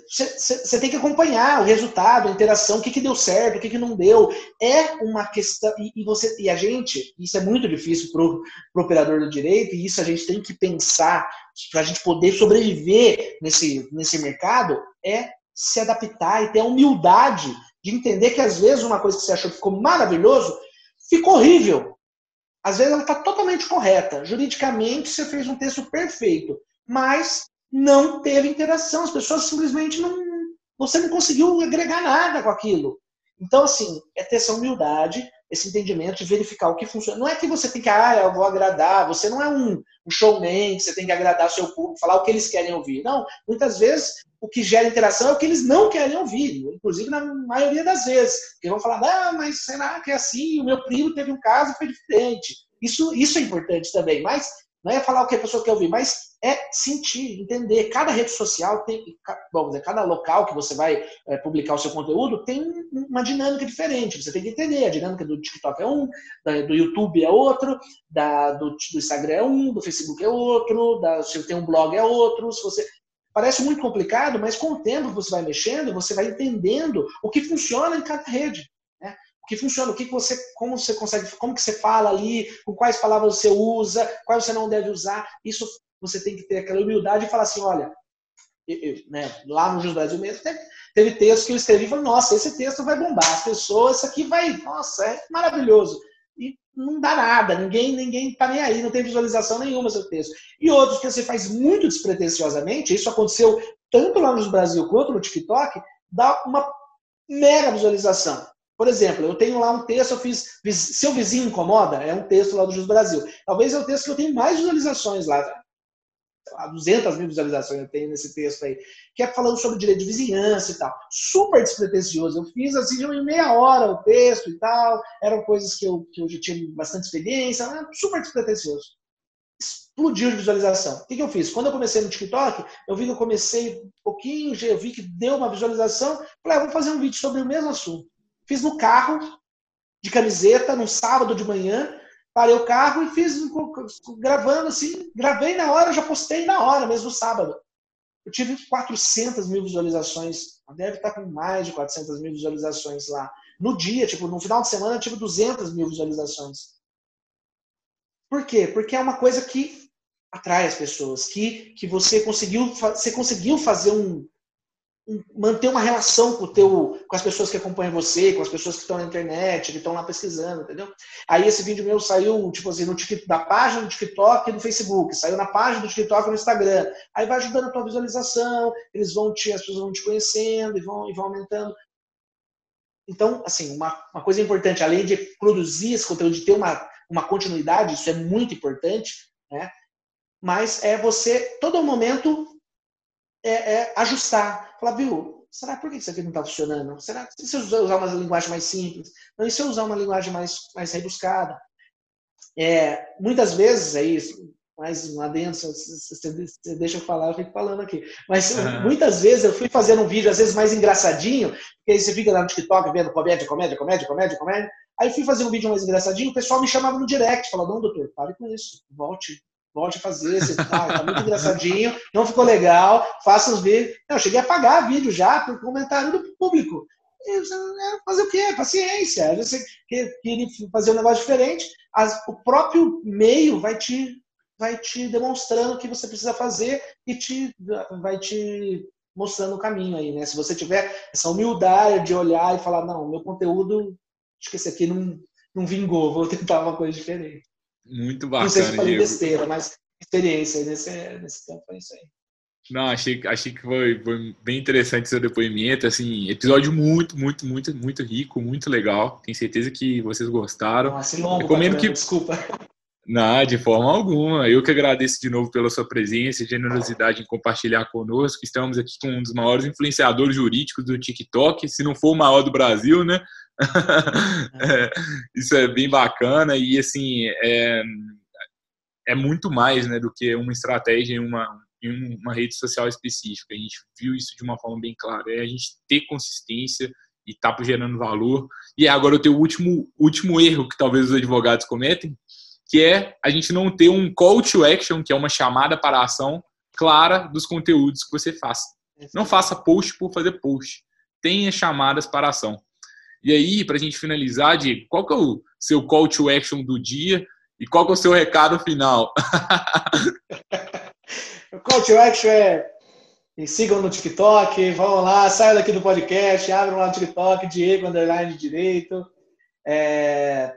Você tem que acompanhar o resultado, a interação, o que, que deu certo, o que, que não deu. É uma questão. E, e você e a gente, isso é muito difícil para o operador do direito, e isso a gente tem que pensar para a gente poder sobreviver nesse, nesse mercado, é se adaptar e ter a humildade de entender que às vezes uma coisa que você achou que ficou maravilhoso ficou horrível. Às vezes ela está totalmente correta. Juridicamente você fez um texto perfeito, mas não teve interação. As pessoas simplesmente não. Você não conseguiu agregar nada com aquilo. Então, assim, é ter essa humildade, esse entendimento de verificar o que funciona. Não é que você tem que, ah, eu vou agradar. Você não é um, showman que você tem que agradar seu público, falar o que eles querem ouvir. Não. Muitas vezes o que gera interação é o que eles não querem ouvir, inclusive na maioria das vezes. Porque vão falar, ah, mas será que é assim? O meu primo teve um caso foi diferente. Isso, isso é importante também, mas Não é falar o que a pessoa quer ouvir, mas é sentir, entender. Cada rede social tem, vamos dizer, cada local que você vai é, publicar o seu conteúdo tem uma dinâmica diferente. Você tem que entender. A dinâmica do TikTok é um, do YouTube é outro, da, do, do, Instagram é um, do Facebook é outro, da, se tem um blog é outro. Se você parece muito complicado, mas com o tempo que você vai mexendo, você vai entendendo o que funciona em cada rede que funciona, o que você, como você consegue, como que você fala ali, com quais palavras você usa, quais você não deve usar. Isso você tem que ter aquela humildade e falar assim, olha, eu, eu, né, lá no Jus Brasil mesmo teve, teve texto que eu escrevi falei, nossa, esse texto vai bombar, as pessoas, isso aqui vai, nossa, é maravilhoso. E não dá nada, ninguém ninguém tá nem aí, não tem visualização nenhuma seu texto. E outros que você faz muito despretensiosamente, isso aconteceu tanto lá no Brasil quanto no TikTok, dá uma mega visualização. Por exemplo, eu tenho lá um texto, eu fiz Seu Vizinho Incomoda, é um texto lá do Jus Brasil. Talvez é o texto que eu tenho mais visualizações lá. Lá, 200 mil visualizações eu tenho nesse texto aí, que é falando sobre direito de vizinhança e tal. Super despretensioso. Eu fiz assim em meia hora o texto e tal. Eram coisas que eu, que eu já tinha bastante experiência, super despretensioso. Explodiu de visualização. O que, que eu fiz? Quando eu comecei no TikTok, eu vi que eu comecei um pouquinho, eu vi que deu uma visualização. Falei, ah, vou fazer um vídeo sobre o mesmo assunto. Fiz no carro, de camiseta, no sábado de manhã. Parei o carro e fiz gravando assim. Gravei na hora, já postei na hora, mesmo sábado. Eu tive 400 mil visualizações. Deve estar com mais de 400 mil visualizações lá. No dia, tipo, no final de semana, eu tive 200 mil visualizações. Por quê? Porque é uma coisa que atrai as pessoas, que, que você conseguiu, você conseguiu fazer um, manter uma relação com, o teu, com as pessoas que acompanham você, com as pessoas que estão na internet, que estão lá pesquisando, entendeu? Aí esse vídeo meu saiu, tipo assim, no da página do TikTok e do Facebook, saiu na página do TikTok e no Instagram. Aí vai ajudando a tua visualização, eles vão te, as pessoas vão te conhecendo e vão, e vão aumentando. Então, assim, uma, uma coisa importante, além de produzir esse conteúdo, de ter uma, uma continuidade, isso é muito importante, né? Mas é você, todo momento, é, é ajustar. Falar, viu, será por que isso aqui não está funcionando? Será que se eu usar uma linguagem mais simples? Não, e se eu usar uma linguagem mais, mais rebuscada? É, muitas vezes, aí, mais um adendo, você deixa eu falar, eu fico falando aqui. Mas uhum. muitas vezes eu fui fazendo um vídeo, às vezes mais engraçadinho, porque aí você fica lá no TikTok vendo comédia, comédia, comédia, comédia, comédia. Aí fui fazer um vídeo mais engraçadinho, o pessoal me chamava no direct, falava, não, doutor, pare com isso, volte, volte a fazer, você tá, tá muito engraçadinho, não ficou legal, faça os vídeos. Não, eu cheguei a pagar vídeo já por comentário do público. E, fazer o quê? Paciência. Você queria fazer um negócio diferente, as, o próprio meio vai te, vai te demonstrando o que você precisa fazer e te, vai te mostrando o caminho aí, né? Se você tiver essa humildade de olhar e falar, não, meu conteúdo, acho que esse aqui não, não vingou, vou tentar uma coisa diferente. Muito bacana. Não sei se falei besteira, mas experiência nesse, nesse tempo é isso aí. Não, achei, achei que foi, foi, bem interessante seu depoimento, assim, episódio muito, muito, muito, muito rico, muito legal. Tenho certeza que vocês gostaram. Nossa, longo, Recomendo que desculpa. Não, de forma alguma. Eu que agradeço de novo pela sua presença e generosidade em compartilhar conosco. Estamos aqui com um dos maiores influenciadores jurídicos do TikTok, se não for o maior do Brasil, né? é, isso é bem bacana e assim é, é muito mais né, do que uma estratégia em uma, em uma rede social específica. A gente viu isso de uma forma bem clara. É a gente ter consistência e estar tá gerando valor. E agora eu tenho o último, último erro que talvez os advogados cometem, que é a gente não ter um call to action, que é uma chamada para a ação clara dos conteúdos que você faz. Não faça post por fazer post. Tenha chamadas para a ação. E aí, para a gente finalizar, de qual que é o seu call to action do dia e qual que é o seu recado final? o call to action é sigam no TikTok, vão lá, saiam daqui do podcast, abram lá no TikTok, Diego Underline Direito. É,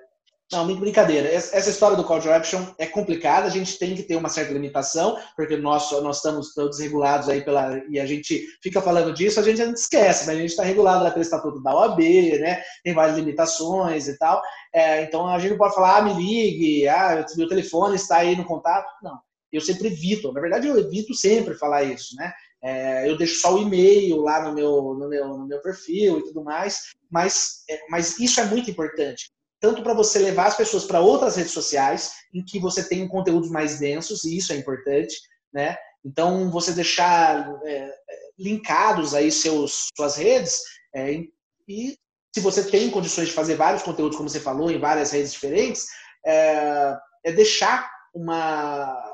não, brincadeira. Essa história do call to action é complicada, a gente tem que ter uma certa limitação, porque nós, nós estamos todos regulados aí pela. E a gente fica falando disso, a gente esquece, mas a gente está regulado pelo estatuto da OAB, né? Tem várias limitações e tal. É, então a gente não pode falar, ah, me ligue, ah, meu telefone está aí no contato. Não. Eu sempre evito, na verdade eu evito sempre falar isso, né? É, eu deixo só o e-mail lá no meu, no meu, no meu perfil e tudo mais, mas, é, mas isso é muito importante tanto para você levar as pessoas para outras redes sociais, em que você tem conteúdos mais densos, e isso é importante, né? Então, você deixar é, linkados aí seus, suas redes, é, e se você tem condições de fazer vários conteúdos, como você falou, em várias redes diferentes, é, é deixar uma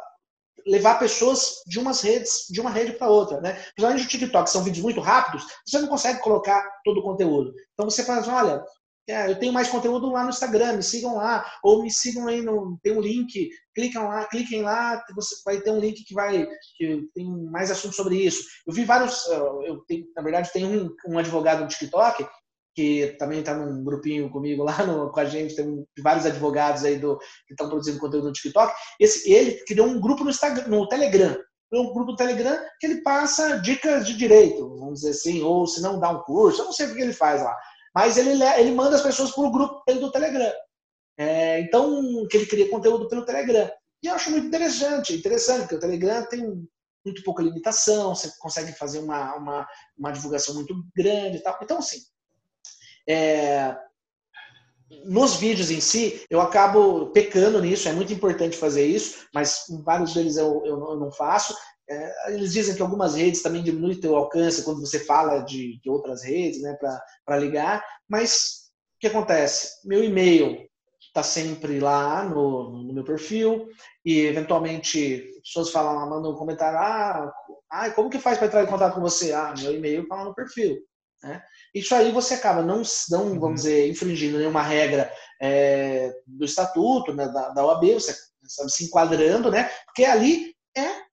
levar pessoas de umas redes, de uma rede para outra, né? Principalmente o TikTok, são vídeos muito rápidos, você não consegue colocar todo o conteúdo. Então você faz, olha, é, eu tenho mais conteúdo lá no Instagram, me sigam lá, ou me sigam aí no tem um link, clicam lá, cliquem lá, você vai ter um link que vai que tem mais assuntos sobre isso. Eu vi vários, eu tenho, na verdade tem um, um advogado no TikTok que também está num grupinho comigo lá no, com a gente, tem vários advogados aí do, que estão produzindo conteúdo no TikTok. Esse, ele criou um grupo no, Instagram, no Telegram. Um grupo no Telegram que ele passa dicas de direito, vamos dizer assim, ou se não dá um curso, eu não sei o que ele faz lá. Mas ele, ele manda as pessoas para o grupo do Telegram. É, então, que ele cria conteúdo pelo Telegram. E eu acho muito interessante, interessante, porque o Telegram tem muito pouca limitação, você consegue fazer uma, uma, uma divulgação muito grande e tal. Então, assim, é, nos vídeos em si, eu acabo pecando nisso, é muito importante fazer isso, mas vários deles eu, eu, eu não faço. É, eles dizem que algumas redes também diminuem o alcance quando você fala de, de outras redes, né, para ligar, mas o que acontece? Meu e-mail está sempre lá no, no, meu perfil e eventualmente pessoas falam, mandam um comentário, ah, ah como que faz para entrar em contato com você? Ah, meu e-mail está lá no perfil. Né? Isso aí você acaba não, não vamos uhum. dizer, infringindo nenhuma regra é, do estatuto, né, da, da OAB, você sabe, se enquadrando, né? Porque ali é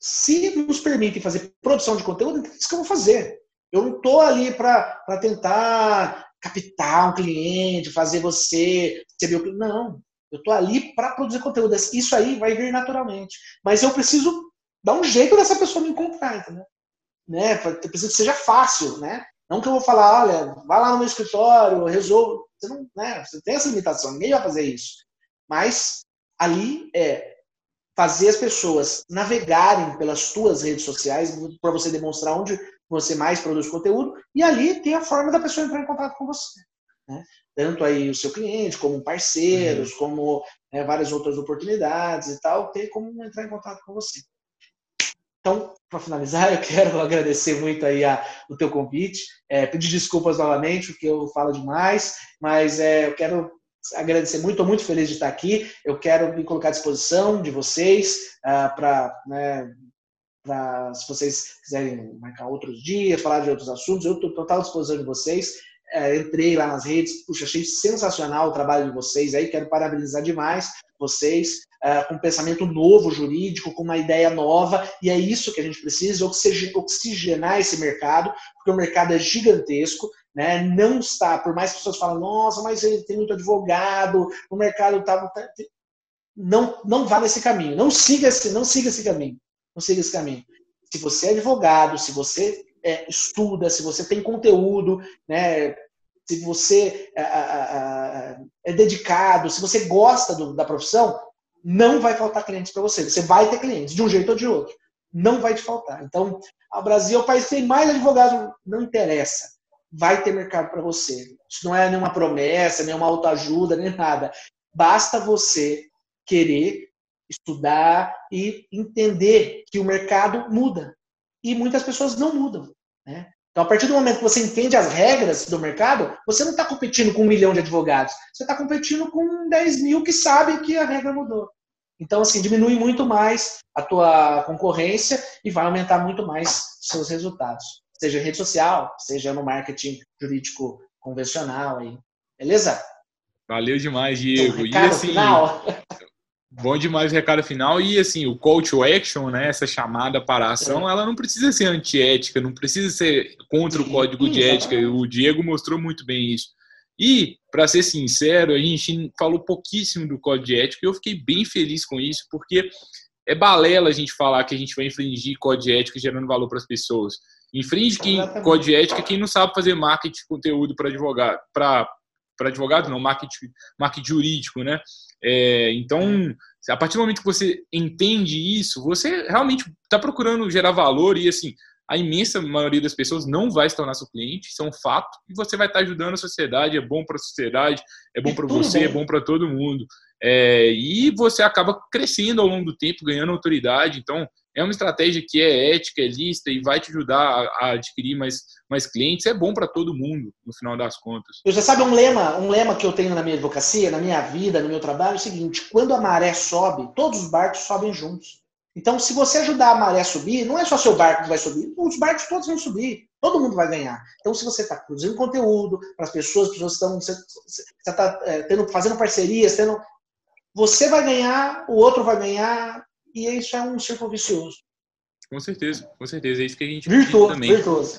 se nos permitem fazer produção de conteúdo, é isso que eu vou fazer. Eu não estou ali para tentar captar um cliente, fazer você receber o cliente. Não. Eu estou ali para produzir conteúdo. Isso aí vai vir naturalmente. Mas eu preciso dar um jeito dessa pessoa me encontrar, entendeu? Né? Eu preciso que seja fácil, né? Não que eu vou falar, olha, vai lá no meu escritório, resolvo. Você não, né? Você tem essa limitação, ninguém vai fazer isso. Mas ali é fazer as pessoas navegarem pelas tuas redes sociais para você demonstrar onde você mais produz conteúdo e ali tem a forma da pessoa entrar em contato com você. Né? Tanto aí o seu cliente, como parceiros, uhum. como né, várias outras oportunidades e tal, ter como entrar em contato com você. Então, para finalizar, eu quero agradecer muito aí a, o teu convite, é, pedir desculpas novamente, porque eu falo demais, mas é, eu quero agradecer muito, estou muito feliz de estar aqui. Eu quero me colocar à disposição de vocês uh, para, né, se vocês quiserem marcar outros dias, falar de outros assuntos, eu estou total à disposição de vocês. É, entrei lá nas redes, puxa, achei sensacional o trabalho de vocês aí, quero parabenizar demais vocês, é, com um pensamento novo jurídico, com uma ideia nova, e é isso que a gente precisa, oxigenar esse mercado, porque o mercado é gigantesco, né? Não está, por mais que as pessoas falem, nossa, mas ele tem muito advogado, o mercado está. Tá, não, não vá nesse caminho, não siga esse, não siga esse caminho, não siga esse caminho. Se você é advogado, se você é, estuda, se você tem conteúdo, né? Se você é, é, é dedicado, se você gosta do, da profissão, não vai faltar clientes para você. Você vai ter clientes, de um jeito ou de outro. Não vai te faltar. Então, o Brasil é o país que tem mais advogados, não interessa vai ter mercado para você. Isso não é nenhuma promessa, nenhuma autoajuda, nem nada. Basta você querer estudar e entender que o mercado muda. E muitas pessoas não mudam. Né? Então, a partir do momento que você entende as regras do mercado, você não está competindo com um milhão de advogados. Você está competindo com 10 mil que sabem que a regra mudou. Então, assim, diminui muito mais a tua concorrência e vai aumentar muito mais seus resultados seja em rede social, seja no marketing jurídico convencional aí. Beleza? Valeu demais, Diego. Então, e assim, final. bom demais o recado final. E assim, o call to action, né, essa chamada para a ação, é. ela não precisa ser antiética, não precisa ser contra o código de ética. O Diego mostrou muito bem isso. E, para ser sincero, a gente falou pouquíssimo do código de ética e eu fiquei bem feliz com isso, porque é balela a gente falar que a gente vai infringir código de ética gerando valor para as pessoas. Infringe quem, código de ética quem não sabe fazer marketing de conteúdo para advogado, para advogado não, marketing, marketing jurídico, né? É, então, a partir do momento que você entende isso, você realmente está procurando gerar valor e assim, a imensa maioria das pessoas não vai se tornar seu cliente, isso é um fato, e você vai estar ajudando a sociedade, é bom para a sociedade, é bom para você, é bom para todo mundo. É, e você acaba crescendo ao longo do tempo, ganhando autoridade. Então, é uma estratégia que é ética, é lista e vai te ajudar a, adquirir mais, mais clientes. É bom para todo mundo, no final das contas. Você sabe um lema, um lema que eu tenho na minha advocacia, na minha vida, no meu trabalho, é o seguinte: quando a maré sobe, todos os barcos sobem juntos. Então, se você ajudar a maré a subir, não é só seu barco que vai subir, os barcos todos vão subir, todo mundo vai ganhar. Então, se você está produzindo conteúdo para as pessoas, as pessoas estão você está é, tendo, fazendo parcerias, tendo, você vai ganhar, o outro vai ganhar, e isso é um círculo vicioso. Com certeza, com certeza. É isso que a gente virtuoso, também. Virtuoso.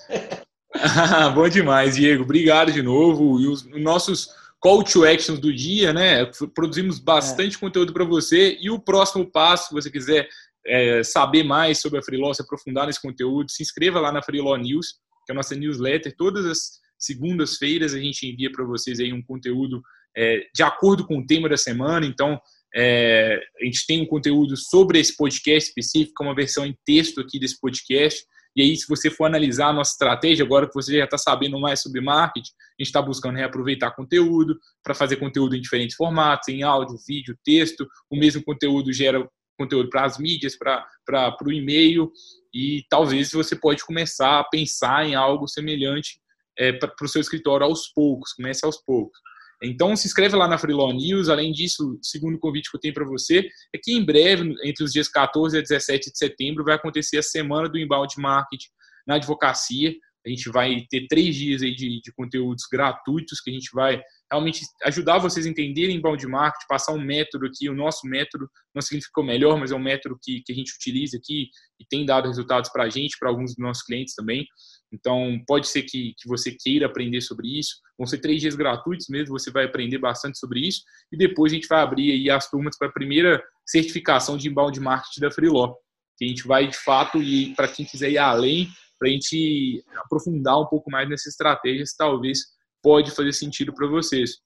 Bom demais, Diego. Obrigado de novo. E os nossos call to actions do dia, né? Produzimos bastante é. conteúdo para você. E o próximo passo, se você quiser é, saber mais sobre a Freeló, se aprofundar nesse conteúdo, se inscreva lá na Freeló News, que é a nossa newsletter. Todas as segundas-feiras a gente envia para vocês aí um conteúdo é, de acordo com o tema da semana. Então, é, a gente tem um conteúdo sobre esse podcast específico, uma versão em texto aqui desse podcast. E aí, se você for analisar a nossa estratégia, agora que você já está sabendo mais sobre marketing, a gente está buscando reaproveitar conteúdo para fazer conteúdo em diferentes formatos, em áudio, vídeo, texto. O mesmo conteúdo gera conteúdo para as mídias, para o e-mail, e talvez você pode começar a pensar em algo semelhante é, para o seu escritório aos poucos, comece aos poucos. Então, se inscreve lá na Freelaw News. Além disso, o segundo convite que eu tenho para você é que em breve, entre os dias 14 e 17 de setembro, vai acontecer a Semana do Inbound Marketing na advocacia. A gente vai ter três dias aí de, de conteúdos gratuitos que a gente vai realmente ajudar vocês a entenderem inbound marketing, passar um método aqui, o nosso método não significa o melhor, mas é um método que, que a gente utiliza aqui e tem dado resultados para a gente, para alguns dos nossos clientes também. Então, pode ser que, que você queira aprender sobre isso. Vão ser três dias gratuitos mesmo, você vai aprender bastante sobre isso. E depois a gente vai abrir aí as turmas para a primeira certificação de inbound marketing da Freeló. Que a gente vai, de fato, e para quem quiser ir além, para a gente aprofundar um pouco mais nessas estratégias, talvez pode fazer sentido para vocês.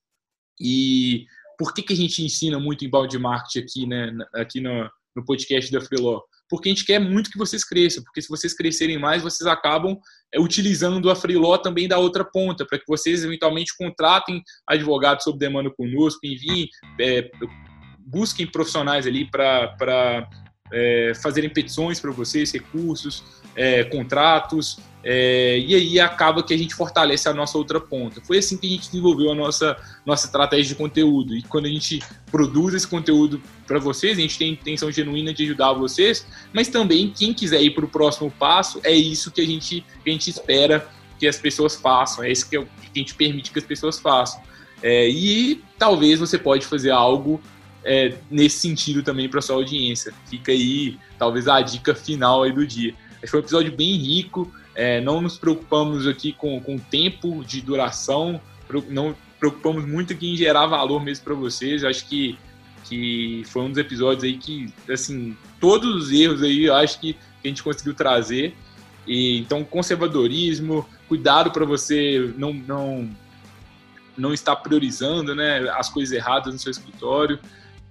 E por que, que a gente ensina muito inbound marketing aqui, né, aqui no, no podcast da Freeló? Porque a gente quer muito que vocês cresçam, porque se vocês crescerem mais, vocês acabam é, utilizando a Freeló também da outra ponta, para que vocês eventualmente contratem advogados sob demanda conosco, enviem, é, busquem profissionais ali para é, fazerem petições para vocês, recursos, é, contratos, é, e aí acaba que a gente fortalece a nossa outra ponta. Foi assim que a gente desenvolveu a nossa, nossa estratégia de conteúdo. E quando a gente produz esse conteúdo para vocês, a gente tem intenção genuína de ajudar vocês, mas também quem quiser ir para o próximo passo, é isso que a gente, que a gente espera que as pessoas façam, é isso que, a gente permite que as pessoas façam. É, e talvez você pode fazer algo é, nesse sentido também para sua audiência. Fica aí, talvez, a dica final aí do dia. Foi um episódio bem rico, é, não nos preocupamos aqui com, com tempo de duração, não preocupamos muito aqui em gerar valor mesmo para vocês. Acho que, que foi um dos episódios aí que, assim, todos os erros aí eu acho que a gente conseguiu trazer. E, então, conservadorismo, cuidado para você não, não, não estar priorizando né, as coisas erradas no seu escritório.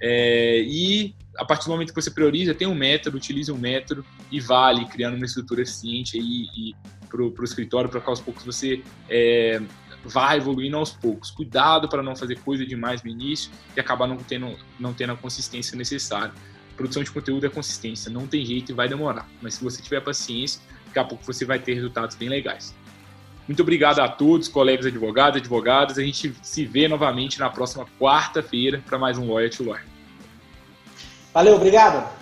É, e a partir do momento que você prioriza, tem um método, utilize um método e vale criando uma estrutura eficiente aí e para o escritório, para que aos poucos você é, vá evoluindo aos poucos. Cuidado para não fazer coisa demais no início e acabar não tendo, não tendo a consistência necessária. Produção de conteúdo é consistência, não tem jeito e vai demorar. Mas se você tiver paciência, daqui a pouco você vai ter resultados bem legais. Muito obrigado a todos, colegas advogados, advogadas. A gente se vê novamente na próxima quarta-feira para mais um Lawyer to Lawyer. Valeu, obrigado.